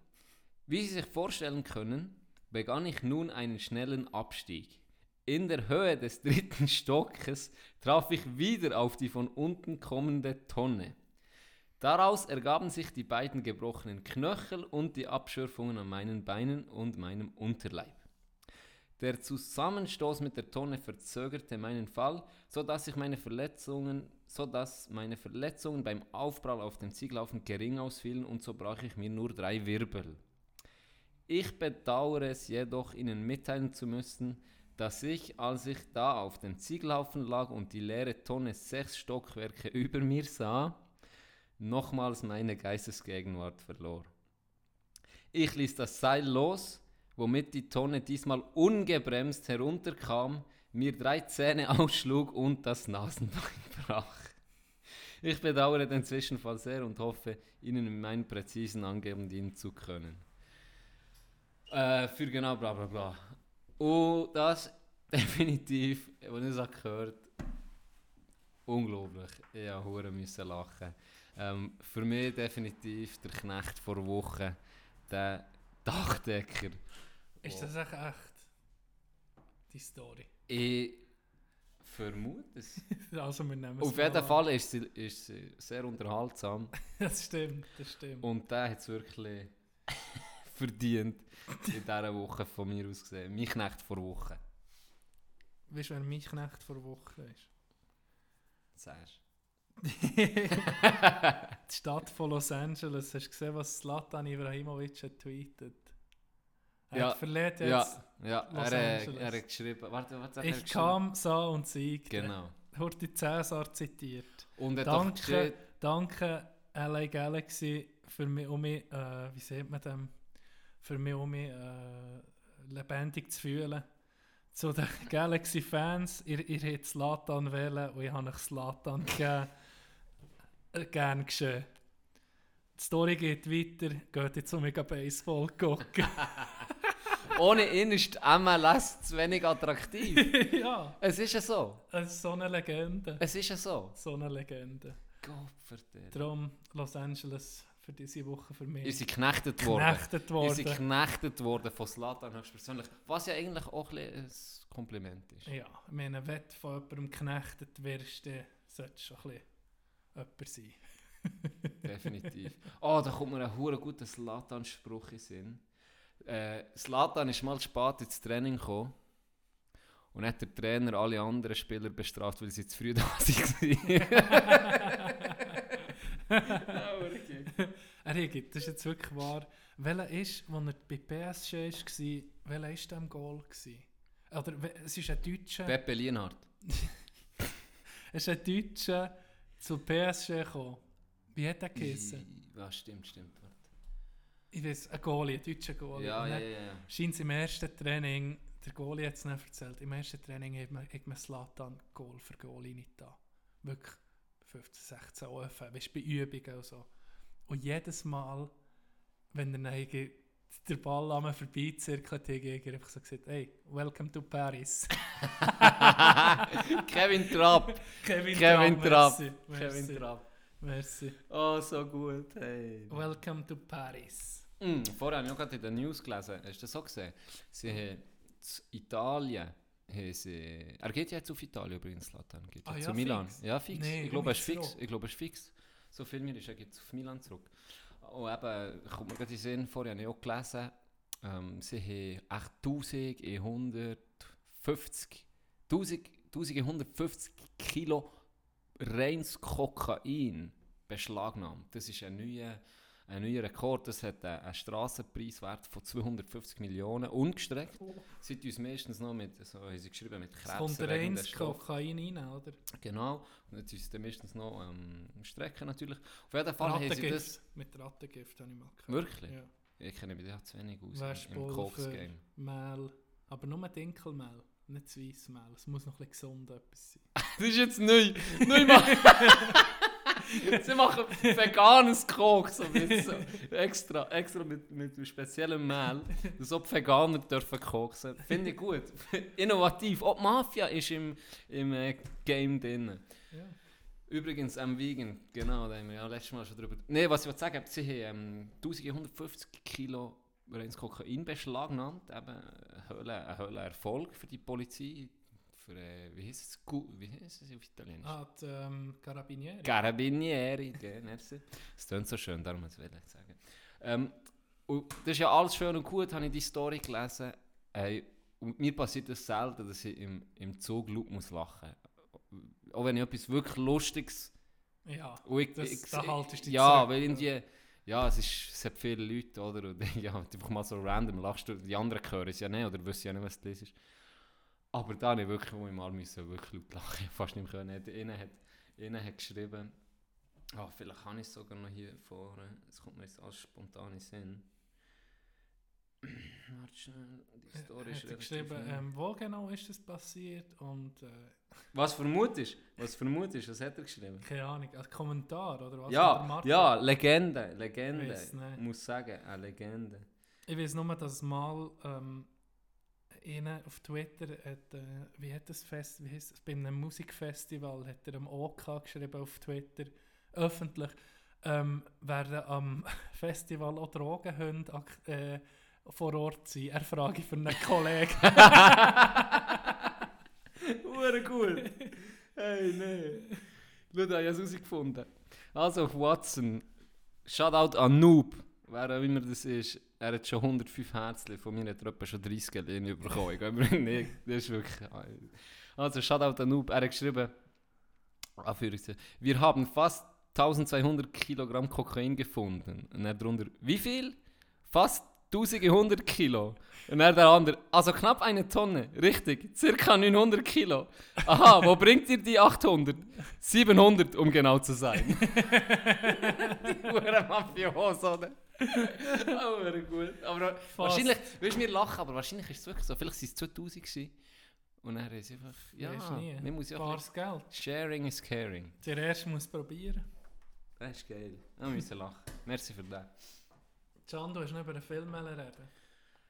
Wie Sie sich vorstellen können, begann ich nun einen schnellen Abstieg. In der Höhe des dritten Stockes traf ich wieder auf die von unten kommende Tonne. Daraus ergaben sich die beiden gebrochenen Knöchel und die Abschürfungen an meinen Beinen und meinem Unterleib. Der Zusammenstoß mit der Tonne verzögerte meinen Fall, so dass ich meine Verletzungen, so dass meine Verletzungen beim Aufprall auf dem Ziegellaufen gering ausfielen und so brach ich mir nur drei Wirbel. Ich bedauere es jedoch, Ihnen mitteilen zu müssen, dass ich, als ich da auf dem Ziegelhaufen lag und die leere Tonne sechs Stockwerke [laughs] über mir sah, nochmals meine Geistesgegenwart verlor. Ich ließ das Seil los, womit die Tonne diesmal ungebremst herunterkam, mir drei Zähne [laughs] ausschlug und das Nasenbein [laughs] brach. Ich bedauere den Zwischenfall sehr und hoffe, Ihnen in meinen präzisen Angaben dienen zu können. Äh, für genau bla bla bla. Und das [laughs] definitiv, als ich das gehört unglaublich. Ich musste hure müssen lachen. Ähm, für mich definitiv der Knecht vor Woche, der Dachdecker. Ist das echt echt? Die Story. Ich vermute es. [laughs] Also wir nehmen es Auf jeden an. Fall ist sie, ist sie sehr unterhaltsam [laughs] Das stimmt, das stimmt. und der hat es wirklich [laughs] verdient in dieser Woche von mir aus gesehen. Mein Knecht vor Woche. Weißt du, wer mein Knecht vor Woche ist? Sagst Die Stadt von Los Angeles. Hast du gesehen, was Zlatan Ibrahimovic hat tweetet? Er Ja, hat verletzt Ja, jetzt. ja Los er, äh, er hat geschrieben. Warte, was hat Ich geschrieben? kam, sah und siegte. Genau. Horti Cäsar zitiert. Und er Danke, danke LA Galaxy für mich, um mich, äh, wie sieht man dem, für mich, um mich äh, lebendig zu fühlen. Zu den [laughs] Galaxy-Fans, ihr, ihr habt Slatan wählen und ich habe euch Slatan gegeben. Äh, gern geschehen. Die Story geht weiter, geht jetzt um mich Baseball gucken. [laughs] [laughs] ohne ihn ist MLS zu wenig attraktiv. [laughs] ja, es ist ja so. es ist so eine Legende. Es ist ja so. So eine Legende. Gott verdammt. Darum Los Angeles für diese Woche für mich. Ist sie geknechtet worden. Geknechtet Ist sie worden. geknechtet worden von Slatan höchstpersönlich. Was ja eigentlich auch ein Kompliment ist. Ja, ich meine, wenn du von jemandem geknechtet wirst, dann sollte es schon ein bisschen jemand sein. [laughs] Definitiv. Oh, da kommt mir ein guter Slatan-Spruch in den Sinn. Äh, Slatan ist mal spät ins Training gekommen und hat der Trainer alle anderen Spieler bestraft, weil sie zu früh [laughs] da waren. [laughs] Er Higi, das ist jetzt wirklich wahr. Welcher ist, als er bei PSG war, welcher war der im Goal? Gewesen? Oder es ist ein Deutscher, Pepe Lienhardt. [laughs] es ist ein Deutscher zu PSG gekommen. Wie hat er geheißen? Ja, stimmt, stimmt. Ich weiß, ein Goalie, ein deutscher Goalie. Ja, ja, ja. ja. Scheint im ersten Training, der Goalie hat es nicht erzählt, im ersten Training hat man, hat man Slatan Goal für Goalie nicht da. Wirklich 15, 16 OF, weißt du, bei Übungen und so. Und jedes Mal, wenn er dann der Ball an mir vorbeizirkelt, hat er einfach so gesagt, hey, welcome to Paris. [laughs] Kevin Trapp. Kevin, Kevin Trapp. merci, Kevin Trapp. Merci. Oh, so gut. Hey. Welcome to Paris. Mm, vorher habe ich auch gerade in den News gelesen. Hast du das so gesehen? Sie haben in Italien. Haben sie, er geht ja jetzt auf Italien übrigens, Slatan. Geht ja Ah, zu ja, Milan. fix? Ja, fix. Nee, ich glaube, er ist fix. Ich glaube, er ist fix. So viel mir ist, er geht auf Milan zurück. Und eben, kommt mir gerade in den Sinn, vorher habe ich auch gelesen, ähm, sie haben echt 1150, 1000, 1150 Kilo reines Kokain beschlagnahmt. Das ist ein neuer, ein neuer Rekord. Das hat einen, einen Strassenpreiswert von 250 Millionen ungestreckt. Sie tun uns meistens noch mit, so haben sie geschrieben, mit Es kommt reines. Kokain rein, oder? Genau. Und jetzt ist es meistens noch ähm, strecken natürlich. Auf jeden Fall haben sie das... Mit Rattengift habe ich mal gehört. Wirklich? Ja. Ich kenne mich da zu wenig aus im- im Koks-Game. Mehl, aber nur Dinkelmehl, nicht das Weissmehl. Es muss noch ein bisschen gesund etwas sein. [laughs] Das ist jetzt neu. neu machen. [laughs] Sie machen veganes Koks. So so extra, extra mit, mit speziellem Mehl. Dass auch die Veganer dürfen koksen. Finde ich gut. Innovativ. Auch die Mafia ist im, im äh, Game drin. Ja. Übrigens, am Wiegen, genau, da haben wir ja letztes Mal schon drüber. Nein, was ich wollte sagen, sie haben ähm, 1150 Kilo reines Kokain beschlagnahmt. Eben ein Höhle- ein Höhle Erfolg für die Polizei. Für, äh, wie heißt es? Gu- Wie heißt es auf Italienisch? Ah, die ähm, Carabinieri. Carabinieri, gell, merci. Das klingt so schön, darum wollte ich es sagen. Ähm, und das ist ja alles schön und gut, habe ich die Story gelesen. Ey, und mir passiert das selten, dass ich im, im Zug laut muss lachen Auch wenn ich etwas wirklich Lustiges... ja, ich, das, ich, da haltest du Ja, zurück. weil irgendwie... Ja, es, ist, es hat viele Leute, oder? Und [laughs] ja, einfach mal so random lachst du. Die anderen hören es ja nicht, oder wissen ja nicht, was das ist. Aber da habe ich wirklich wo ich mal müssen, wirklich laut lachen. Fast nicht mehr können. Innen hat, innen hat geschrieben, ah, vielleicht kann ich es sogar noch hier vorne. Es kommt mir jetzt alles spontan in Sinn. [clears throat] Warte schnell, die Story ist er geschrieben, ähm, wo genau ist das passiert und äh, Was vermutest Was vermutest Was hat er geschrieben? keine Ahnung, als Kommentar oder was? Ja, Martin- ja, Legende, Legende. Ich muss sagen, eine Legende. Ich weiß nur, dass es mal ähm, einer auf Twitter hat, äh, wie hat das Fest, wie heißt das, bei einem Musikfestival hat er am OK geschrieben auf Twitter, öffentlich, ähm, werden am [laughs] Festival auch Drogenhunde äh, vor Ort sein. Er frage für einen Kollegen. [laughs] Hure gut. Hey, nee. Schau, ich habe es herausgefunden. Also auf Watson, Shoutout an Noob, wer auch immer das ist. Er hat schon 105 Herzchen, von mir hat er etwa schon 30 Gelegenheiten bekommen. Ich glaube nicht, das ist wirklich... Also Shoutout an Noob, er hat geschrieben, Anführungszeichen, wir haben fast 1200 Kilogramm Kokain gefunden. Und er drunter, wie viel? Fast 1100 Kilo. Und er der andere, also knapp eine Tonne, richtig, circa 900 Kilo. Aha, wo bringt ihr die 800? 700, um genau zu sein. [laughs] die Hure Mafios, oder? hure gut. Aber wahrscheinlich, willst du mir lachen, aber wahrscheinlich ist es wirklich so. Vielleicht waren es 2000 gewesen. Und er ist einfach, ja, Weisst nie. man muss ja Bares Geld. Sharing is caring. Der erste muss probieren. Das ist geil. Wir müssen lachen. Merci für das. Du hast noch über einen Film reden.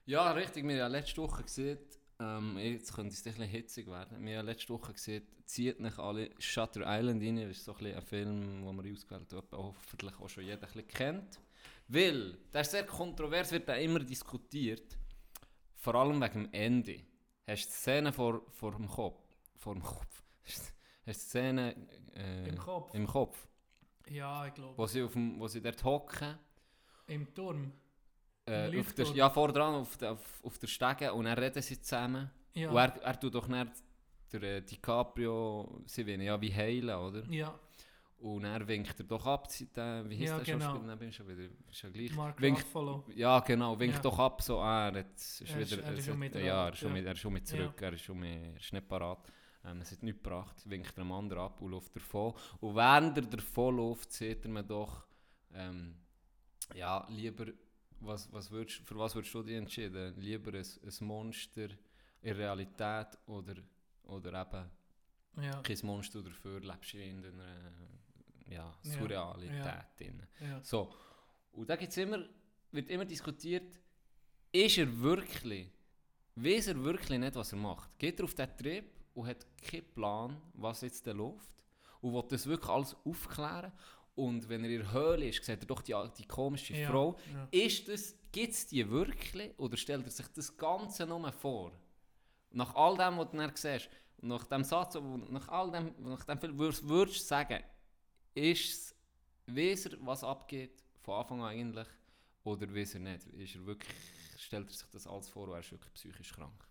Ja, richtig. Wir haben letzte Woche gesehen, ähm, jetzt könnte es ein bisschen hitzig werden. Wir haben letzte Woche gesehen, zieht nicht alle Shutter Island rein. Das ist so ein, ein Film, den wir ausgewählt haben, hoffentlich auch schon jeder ein bisschen kennt. Weil, der ist sehr kontrovers, wird auch immer diskutiert. Vor allem wegen dem Ende. Hast du die Szene vor, vor dem Kopf? Vor dem Kopf. [laughs] Hast du die Szene äh, Im Kopf? Im Kopf. Ja, ich glaube. Wo sie, auf dem, wo sie dort hocken. Im Turm. Äh, auf der, Leuchtturm. ja, vor dran auf, der, auf, auf der Stege und dann reden sie zusammen. Ja. Und er, er tut doch nicht der äh, DiCaprio, sie wollen ja wie heilen, oder? ja, Und er winkt er doch ab, seit, äh, wie hieß Ja, der genau. Schauspieler? Nein, bin schon wieder, ist ja gleich. Mark Winkt, Ruffalo. ja, genau, winkt Ja. doch ab, so, ah, er, jetzt ist Er ist- wieder, er ist schon hat- mit ja, er ist schon, ja. mit, er ist schon mit zurück, er, ist schon mit, ist nicht parat. Ähm, es hat nichts gebracht, winkt er am anderen ab und läuft davon. Und während er davon läuft, sieht er mir doch, ähm, ja, lieber, was, was würdest, für was würdest du dich entschieden? Lieber ein, ein Monster in Realität oder, oder eben Ja, kein Monster dafür lebst du in einer ja, Ja, Surrealität ja. drin. ja. So. Und da gibt's immer, wird immer diskutiert, ist er wirklich, weiß er wirklich nicht, was er macht? Geht er auf diesen Trip und hat keinen Plan, was jetzt da läuft? Und will das wirklich alles aufklären? Und wenn er in der Höhle ist, sieht er doch die, die komische Ja, Frau. ja. Ist das, gibt es die wirklich oder stellt er sich das Ganze nur vor? Nach all dem, was du dann siehst, nach dem Satz, nach all dem, nach dem Film, würdest würdest du sagen, ist weiß er, was abgeht, von Anfang an eigentlich, oder weiß er nicht? Ist er wirklich, stellt er sich das alles vor und er ist wirklich psychisch krank?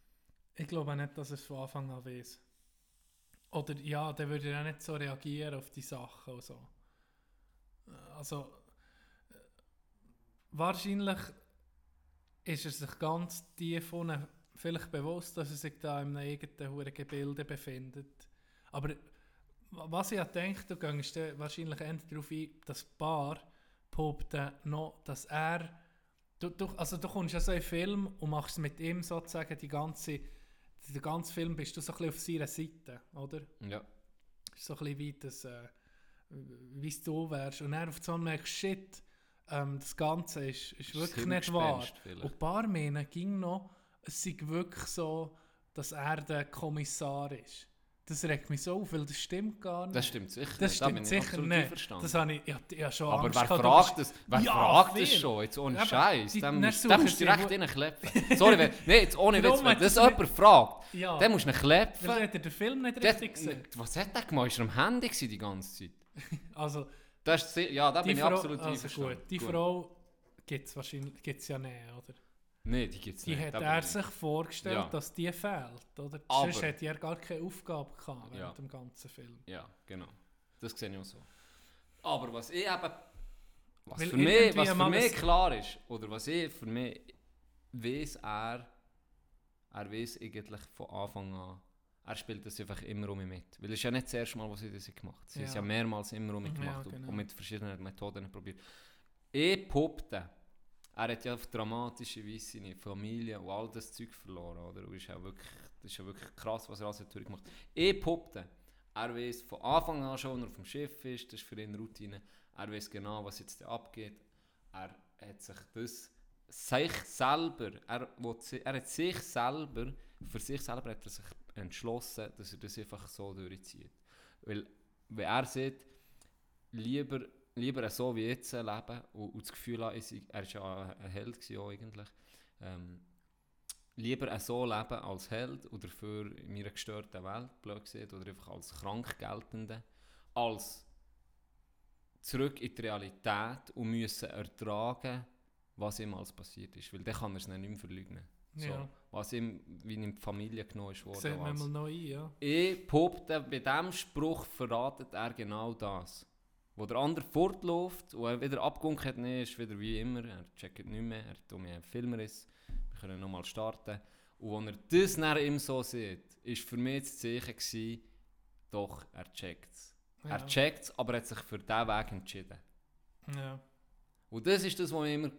Ich glaube nicht, dass er es von Anfang an weiß. Oder ja, der würde ja nicht so reagieren auf die Sachen und so. Also, äh, wahrscheinlich ist er sich ganz tief unten vielleicht bewusst, dass er sich da in einem eigenen Gebilde befindet. Aber wa- was ich ja denke, du gehst wahrscheinlich eher darauf ein, das Paar behaupten noch, dass er Du, du, also du kommst ja so in einen Film und machst mit ihm sozusagen die ganze, den ganzen Film bist du so ein bisschen auf seiner Seite, oder? Ja. Ist so ein bisschen wie das, äh, wie du wärst. Und dann auf einmal merkst shit, ähm, das Ganze ist, ist wirklich nicht wahr. Vielleicht. Und ein paar Männer ging noch, es sei wirklich so, dass er der Kommissar ist. Das regt mich so auf, weil das stimmt gar nicht. Das stimmt sicher Das da stimmt ich sicher nicht. Das habe ich, ich, hab- ich hab schon Aber Angst wer gehabt, fragt das? Wer Ja, fragt das schon? Jetzt ohne Scheiß. dann musst, du direkt wo- innen klepfen. [laughs] Sorry, wenn, nee, jetzt ohne Witz, wenn das jemand fragt, Ja, dann musst du ihn klepfen. hat er den Film nicht richtig gesehen. was hat der gemacht? Ist er am Handy die ganze Zeit? [laughs] Also, Das ist, sehr- ja, da die bin ich Frau, absolut also einverstanden. gut, die Frau gibt es wahrscheinlich gibt's ja nicht, oder? Nein, die gibt es Die nicht. hat da bin er ich- sich vorgestellt, Ja. dass die fehlt, oder? Aber- Sonst hätte er gar keine Aufgabe gehabt während Ja. dem ganzen Film. Ja, genau. Das sehe ich auch so. Aber was ich eben... Was Weil für mich, was für mich klar ist, oder was ich für mich weiss, er er weiß eigentlich von Anfang an, er spielt das einfach immer um mit. Weil es ist ja nicht das erste Mal, was sie das gemacht haben. Sie haben es Ja. ja mehrmals immer um Ja, gemacht und- genau. und mit verschiedenen Methoden probiert. Ich behaupte, er hat ja auf dramatische Weise seine Familie und all das Zeug verloren, oder? Und ist ja wirklich, das ist ja wirklich krass, was er alles durchgemacht hat. Ich behaupte, er weiß von Anfang an schon, wenn er auf dem Schiff ist, das ist für ihn Routine, er weiß genau, was jetzt da abgeht. Er hat sich das, sich selber, er, will, er hat sich selber, für sich selber hat er sich entschlossen, dass er das einfach so durchzieht. Weil, wenn er sieht, lieber, lieber so wie jetzt leben und, und das Gefühl sei- er war ja ein- Held eigentlich, ähm, lieber so leben als Held oder für in meiner gestörten Welt, blöd gesagt, oder einfach als krank geltende, als zurück in die Realität und müssen ertragen, was ihm alles passiert ist. Weil dann kann er es nicht mehr verleugnen. So, Ja. Was ihm, wie ihm die Familie genommen ist worden. Sieht man mal noch ein, ja. Ich behaupte, bei diesem Spruch verratet er genau das. Wo der andere fortläuft und er wieder abgegunkt hat, nee, ist wieder wie immer, er checkt nicht mehr, er hat um einen Filmriss, wir können nochmal starten. Und als er das dann ihm so sieht, ist für mich das Zeichen gewesen, doch, er checkt es. Ja. Er checkt es, aber er hat sich für diesen Weg entschieden. Ja. Und das ist das, was immer,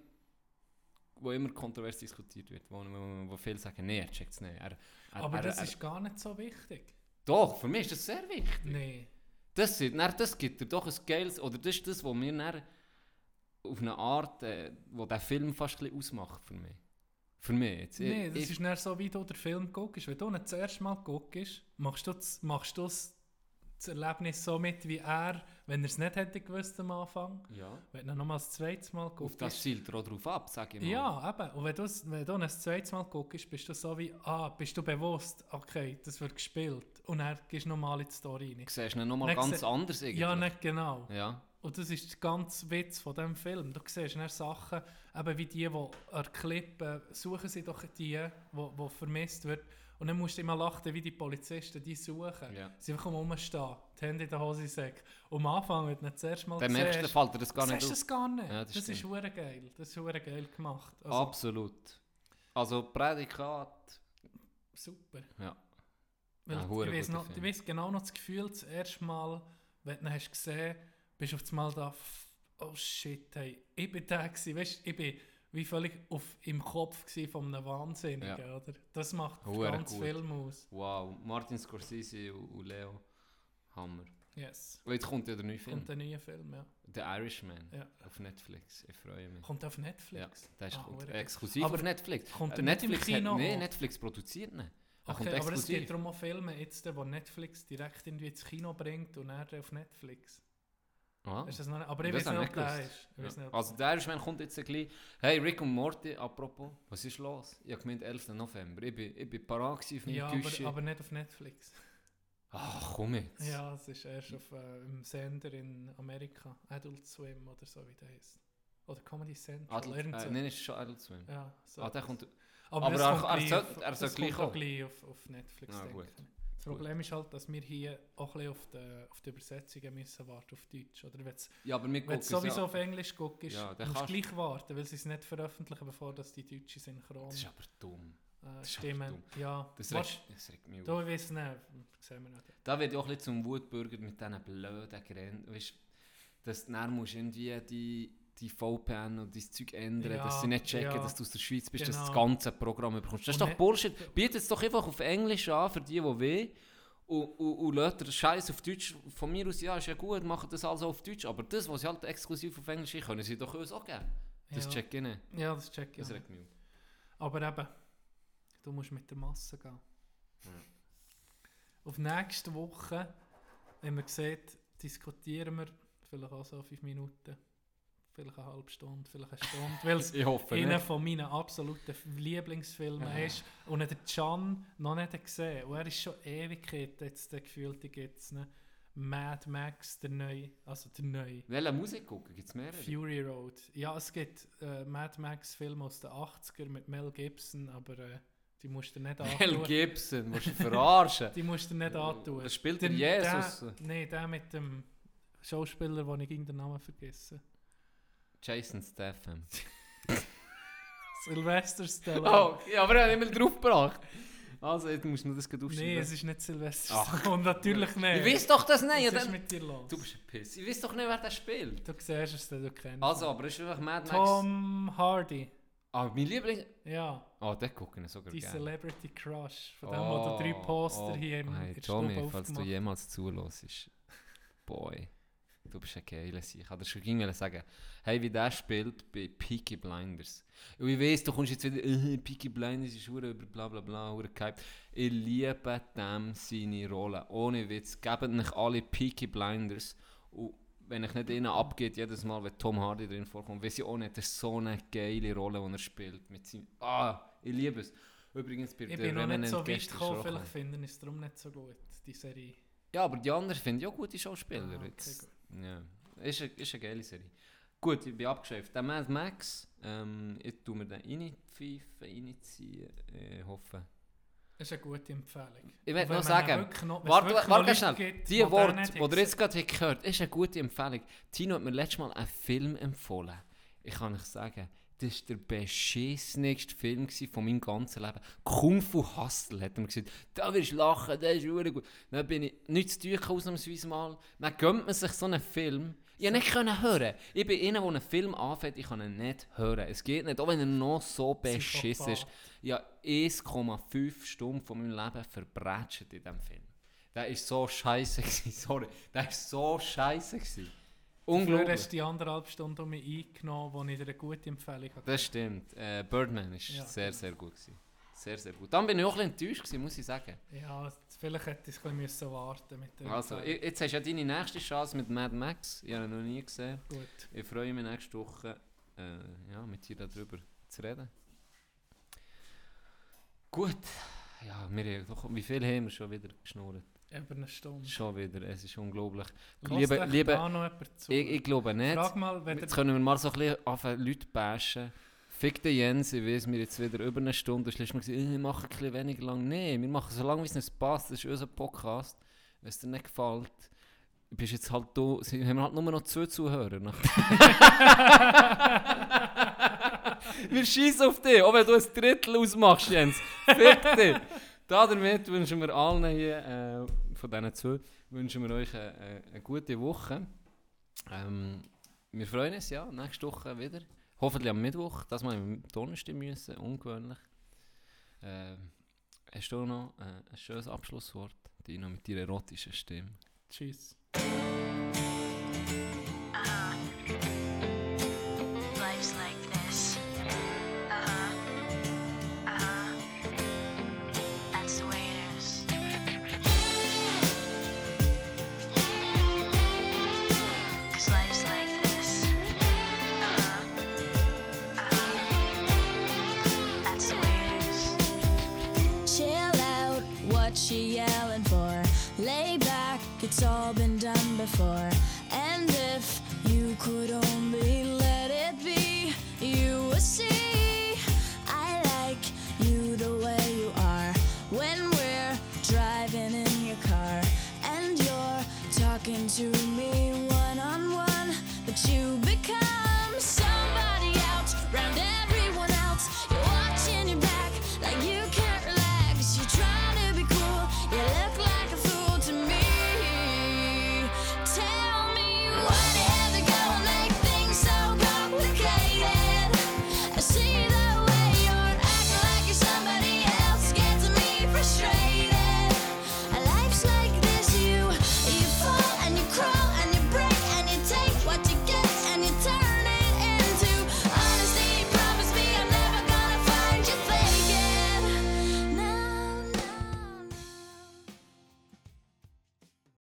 wo immer kontrovers diskutiert wird, wo, wo, wo viele sagen, nee, er checkt es nicht. Er, er, Aber er, das ist gar nicht so wichtig. Doch, für mich ist das sehr wichtig. Nee. Das, dann, das gibt dir doch ein geiles, oder das ist das, was mir dann auf eine Art, äh, wo der Film fast ein bisschen ausmacht für mich. Für mich jetzt. Nee, das ich, ist nicht so, wie du den Film guckst. Wenn du ihn das erste Mal guckst, machst du das, machst du das, das Erlebnis so mit wie er, wenn er es nicht hätte gewusst am Anfang. ja. Wenn du nochmal das zweite Mal Auf guckst. das zielt er auch drauf ab, sage ich mal. Ja, eben. Und wenn du, wenn du ein zweites Mal guckst, bist du so wie, ah, bist du bewusst, okay, das wird gespielt. Und dann gehst du nochmal in die Story rein. Du siehst ihn nochmal ganz anders irgendwie. Ja, nicht genau. Ja. Und das ist der ganze Witz von diesem Film. Du siehst dann Sachen, eben wie die, die Klippe suchen sie doch die, die, die vermisst wird. Und dann musst du immer lachen, wie die Polizisten die suchen. Ja. Sie einfach rumstehen, die Hände in der Hose säcken. Und am Anfang, wenn du das erste Mal Dann merkst du, dann fällt dir das gar nicht auf. es gar nicht. Ja, das das ist hure geil. Das ist hure geil gemacht. Also, Absolut. Also Prädikat, Super. ja. Weil hure ich, guter noch, ich weiss genau noch das Gefühl, das erste Mal, wenn du ihn hast gesehen bist du auf einmal da, oh shit, hey, ich bin der gewesen, weißt, ich bin wie völlig auf, im Kopf von einem Wahnsinnigen, Ja. oder? Das macht den Hure ganzen gut. Film aus. Wow. Martin Scorsese und, Leo. Hammer. Yes. Und jetzt kommt ja der neue Film. Kommt ein neuer Film, ja. The Irishman. Ja. Auf Netflix. Ich freue mich. Kommt auf Netflix. Ja, der ist Ah, kommt exklusiv Aber auf Netflix. kommt Äh, er nicht im Netflix Kino Hat, nee? Netflix produziert ihn. Er Okay, aber es geht darum, auch Filme jetzt, die Netflix direkt irgendwie ins Kino bringt und dann auf Netflix. Ah. Ist das noch nicht? Aber ich weiß nicht, ob der ist. Ja. nicht, Also der Irishman kommt jetzt gleich. Hey, Rick und Morty, apropos, was ist los? Ich habe gemeint 11. November. Ich bin, ich bin parat auf meine ja, aber, aber nicht auf Netflix. Ach, komm jetzt. Ja, es ist erst auf äh, im Sender in Amerika, Adult Swim oder so wie der heißt. Oder Comedy Central. Adult, äh, nein, ist schon Adult Swim. Ja, so. Ah, der kommt... aber aber er- kommt er er gleich kommt auch kommen. gleich auf, Das Problem ist halt, dass wir hier auch ein bisschen auf die, auf die Übersetzungen müssen warten, auf Deutsch. Oder wenn Ja, aber wenn du sowieso ja. auf Englisch guckst, Ja, musst du gleich warten, weil sie es nicht veröffentlichen, bevor das die deutsche Synchron Das ist aber dumm. äh, Stimmen. Ja, Das regt, das regt mich du auf. weißt nicht, sehen wir nicht. Da wird ja auch ein bisschen zum Wutbürger mit diesen blöden Grenzen. Weißt dass du dann musst irgendwie die, die VPN und dein Zeug ändern, Ja, dass sie nicht checken, ja. dass du aus der Schweiz bist, dass du das Genau. ganze Programm bekommst. Das ist doch Bullshit. Bietet es doch einfach auf Englisch an für die, die weh. Und, und, und lässt den Scheiß auf Deutsch. Von mir aus, ja, ist ja gut, machen das also auf Deutsch. Aber das, was sie halt exklusiv auf Englisch haben, können sie doch uns auch geben. Das ja. check ich nicht. Ja, das check ich. Das regt mich auf. Aber eben, du musst mit der Masse gehen. Ja. Auf nächste Woche, wenn man sieht, diskutieren wir vielleicht auch so fünf Minuten, vielleicht eine halbe Stunde, vielleicht eine Stunde, weil es [laughs] einer von meinen absoluten Lieblingsfilmen Ja. ist und er den Can noch nicht gesehen und er ist schon Ewigkeit jetzt der gefühlte gibt's ne Mad Max der neue also der neue Welche Musik gucken? Gibt es mehrere? Fury Road ja es gibt äh, Mad Max Filme aus den 80er mit Mel Gibson aber äh, die musst du nicht Mel antun Gibson, willst du [laughs] verarschen? die musst du nicht antun Das spielt Der- der Jesus. der, nee der mit dem Schauspieler wo ich den Namen vergessen Jason Statham. [laughs] Sylvester Stallone. Oh, ja, aber er hat immer drauf gebracht. Also, jetzt musst du das gerade aufschreiben. Nee, es ist nicht Sylvester. Stallone, natürlich nicht. ich weiß doch das nicht. Ja, Was ist dann, mit dir los? du bist ein Piss. Ich weiß doch nicht, wer das spielt. Du siehst es, du kennst. Also, aber es ist einfach Mad Max. Tom Hardy. Ah, mein Liebling... Ja, Ah, den gucke ich sogar die gerne. Celebrity Crush. Von dem, wo du drei Poster hier im hey, der Tommy, falls du jemals zulässt, boy, du bist ein geiler. Ich kann dir schon ging sagen, hey, wie der spielt bei Peaky Blinders. Und ich weiss, du kommst jetzt wieder, äh, Peaky Blinders ist über bla bla bla, gehypt. Ich liebe dem seine Rolle. Ohne Witz, geben euch alle Peaky Blinders. Und wenn ich nicht ihnen abgeht, jedes Mal, wenn Tom Hardy drin vorkommt, weiß ich auch nicht, das ist so eine geile Rolle, die er spielt. Mit seinem, ah, ich liebe es. Übrigens bei Ich bin noch nicht so weit gekommen, vielleicht finden es darum nicht so gut, die Serie. ja, aber die anderen finde ich auch gute Schauspieler. Ah, okay, jetzt. Ja. Ist, eine, ist eine geile Serie. Gut, ich bin abgeschafft. Der Mad Max, ähm, ich tue mir den reinpfeifen, reinziehen. Ich hoffe. Das ist eine gute Empfehlung. Ich wenn noch sagen, noch- Warte, warte, warte schnell. gibt, Die Worte, die ihr jetzt gerade gehört habt, ist eine gute Empfehlung. Tino hat mir letztes Mal einen Film empfohlen. Ich kann euch sagen, das war der beschissenste Film von meinem ganzen Leben. Kung Fu Hustle hat er mir gesagt. Da wirst du lachen, der ist wirklich gut. Dann bin ich nichts zu tun, ausnahmsweise mal. Dann gönnt man sich so einen Film. Ich konnte nicht können hören. Ich bin einer, der einen Film anfängt, ich kann ihn nicht hören. Es geht nicht, auch wenn er noch so beschissen ist. Ich habe 1,5 Stunden von meinem Leben verbrätscht in diesem Film. Der war so scheiße, sorry. Der war so scheiße. Unglaublich. hast du die anderthalb Stunden um mich eingenommen, wo ich dir eine gute Empfehlung hatte. Das stimmt. Äh, Birdman war Ja. sehr, sehr gut. Gewesen. Sehr, sehr gut. Dann bin ich auch ein bisschen enttäuscht, gewesen, muss ich sagen. Ja, vielleicht hätte ich ein bisschen müssen warten mit der Also, Empfehlung. jetzt hast du ja deine nächste Chance mit Mad Max. Ich habe ihn noch nie gesehen. Gut. Ich freue mich nächste Woche, äh, ja, mit dir darüber zu reden. Gut. Ja, wir, haben doch, wie viel haben wir schon wieder geschnurrt? Über eine Stunde. Schon wieder, es ist unglaublich. Liebe, liebe, ich, ich glaube nicht. Frag mal, wenn Jetzt können wir mal so ein bisschen anfangen, Leute bashen. Fick den Jens, ich weiß, wir jetzt wieder über eine Stunde. Du hast gesagt, wir machen ein bisschen weniger lang. Nein, wir machen so lange, wie es uns passt. Das ist unser Podcast. Wenn es dir nicht gefällt, bist jetzt halt du, haben wir halt nur noch zwei Zuhörer. [laughs] wir schießen auf dich, auch wenn du ein Drittel ausmachst, Jens. Fick dich. Damit wünschen wir allen hier, äh, von diesen zwei, wünschen wir euch eine, eine, eine gute Woche. Ähm, wir freuen uns, ja, nächste Woche wieder. Hoffentlich am Mittwoch, das mal im Donnerstag müssen, ungewöhnlich. Ähm, hast du noch äh, ein schönes Abschlusswort, Dino, mit deiner erotischen Stimme? Tschüss. Before. And if you could only let it be, you would see.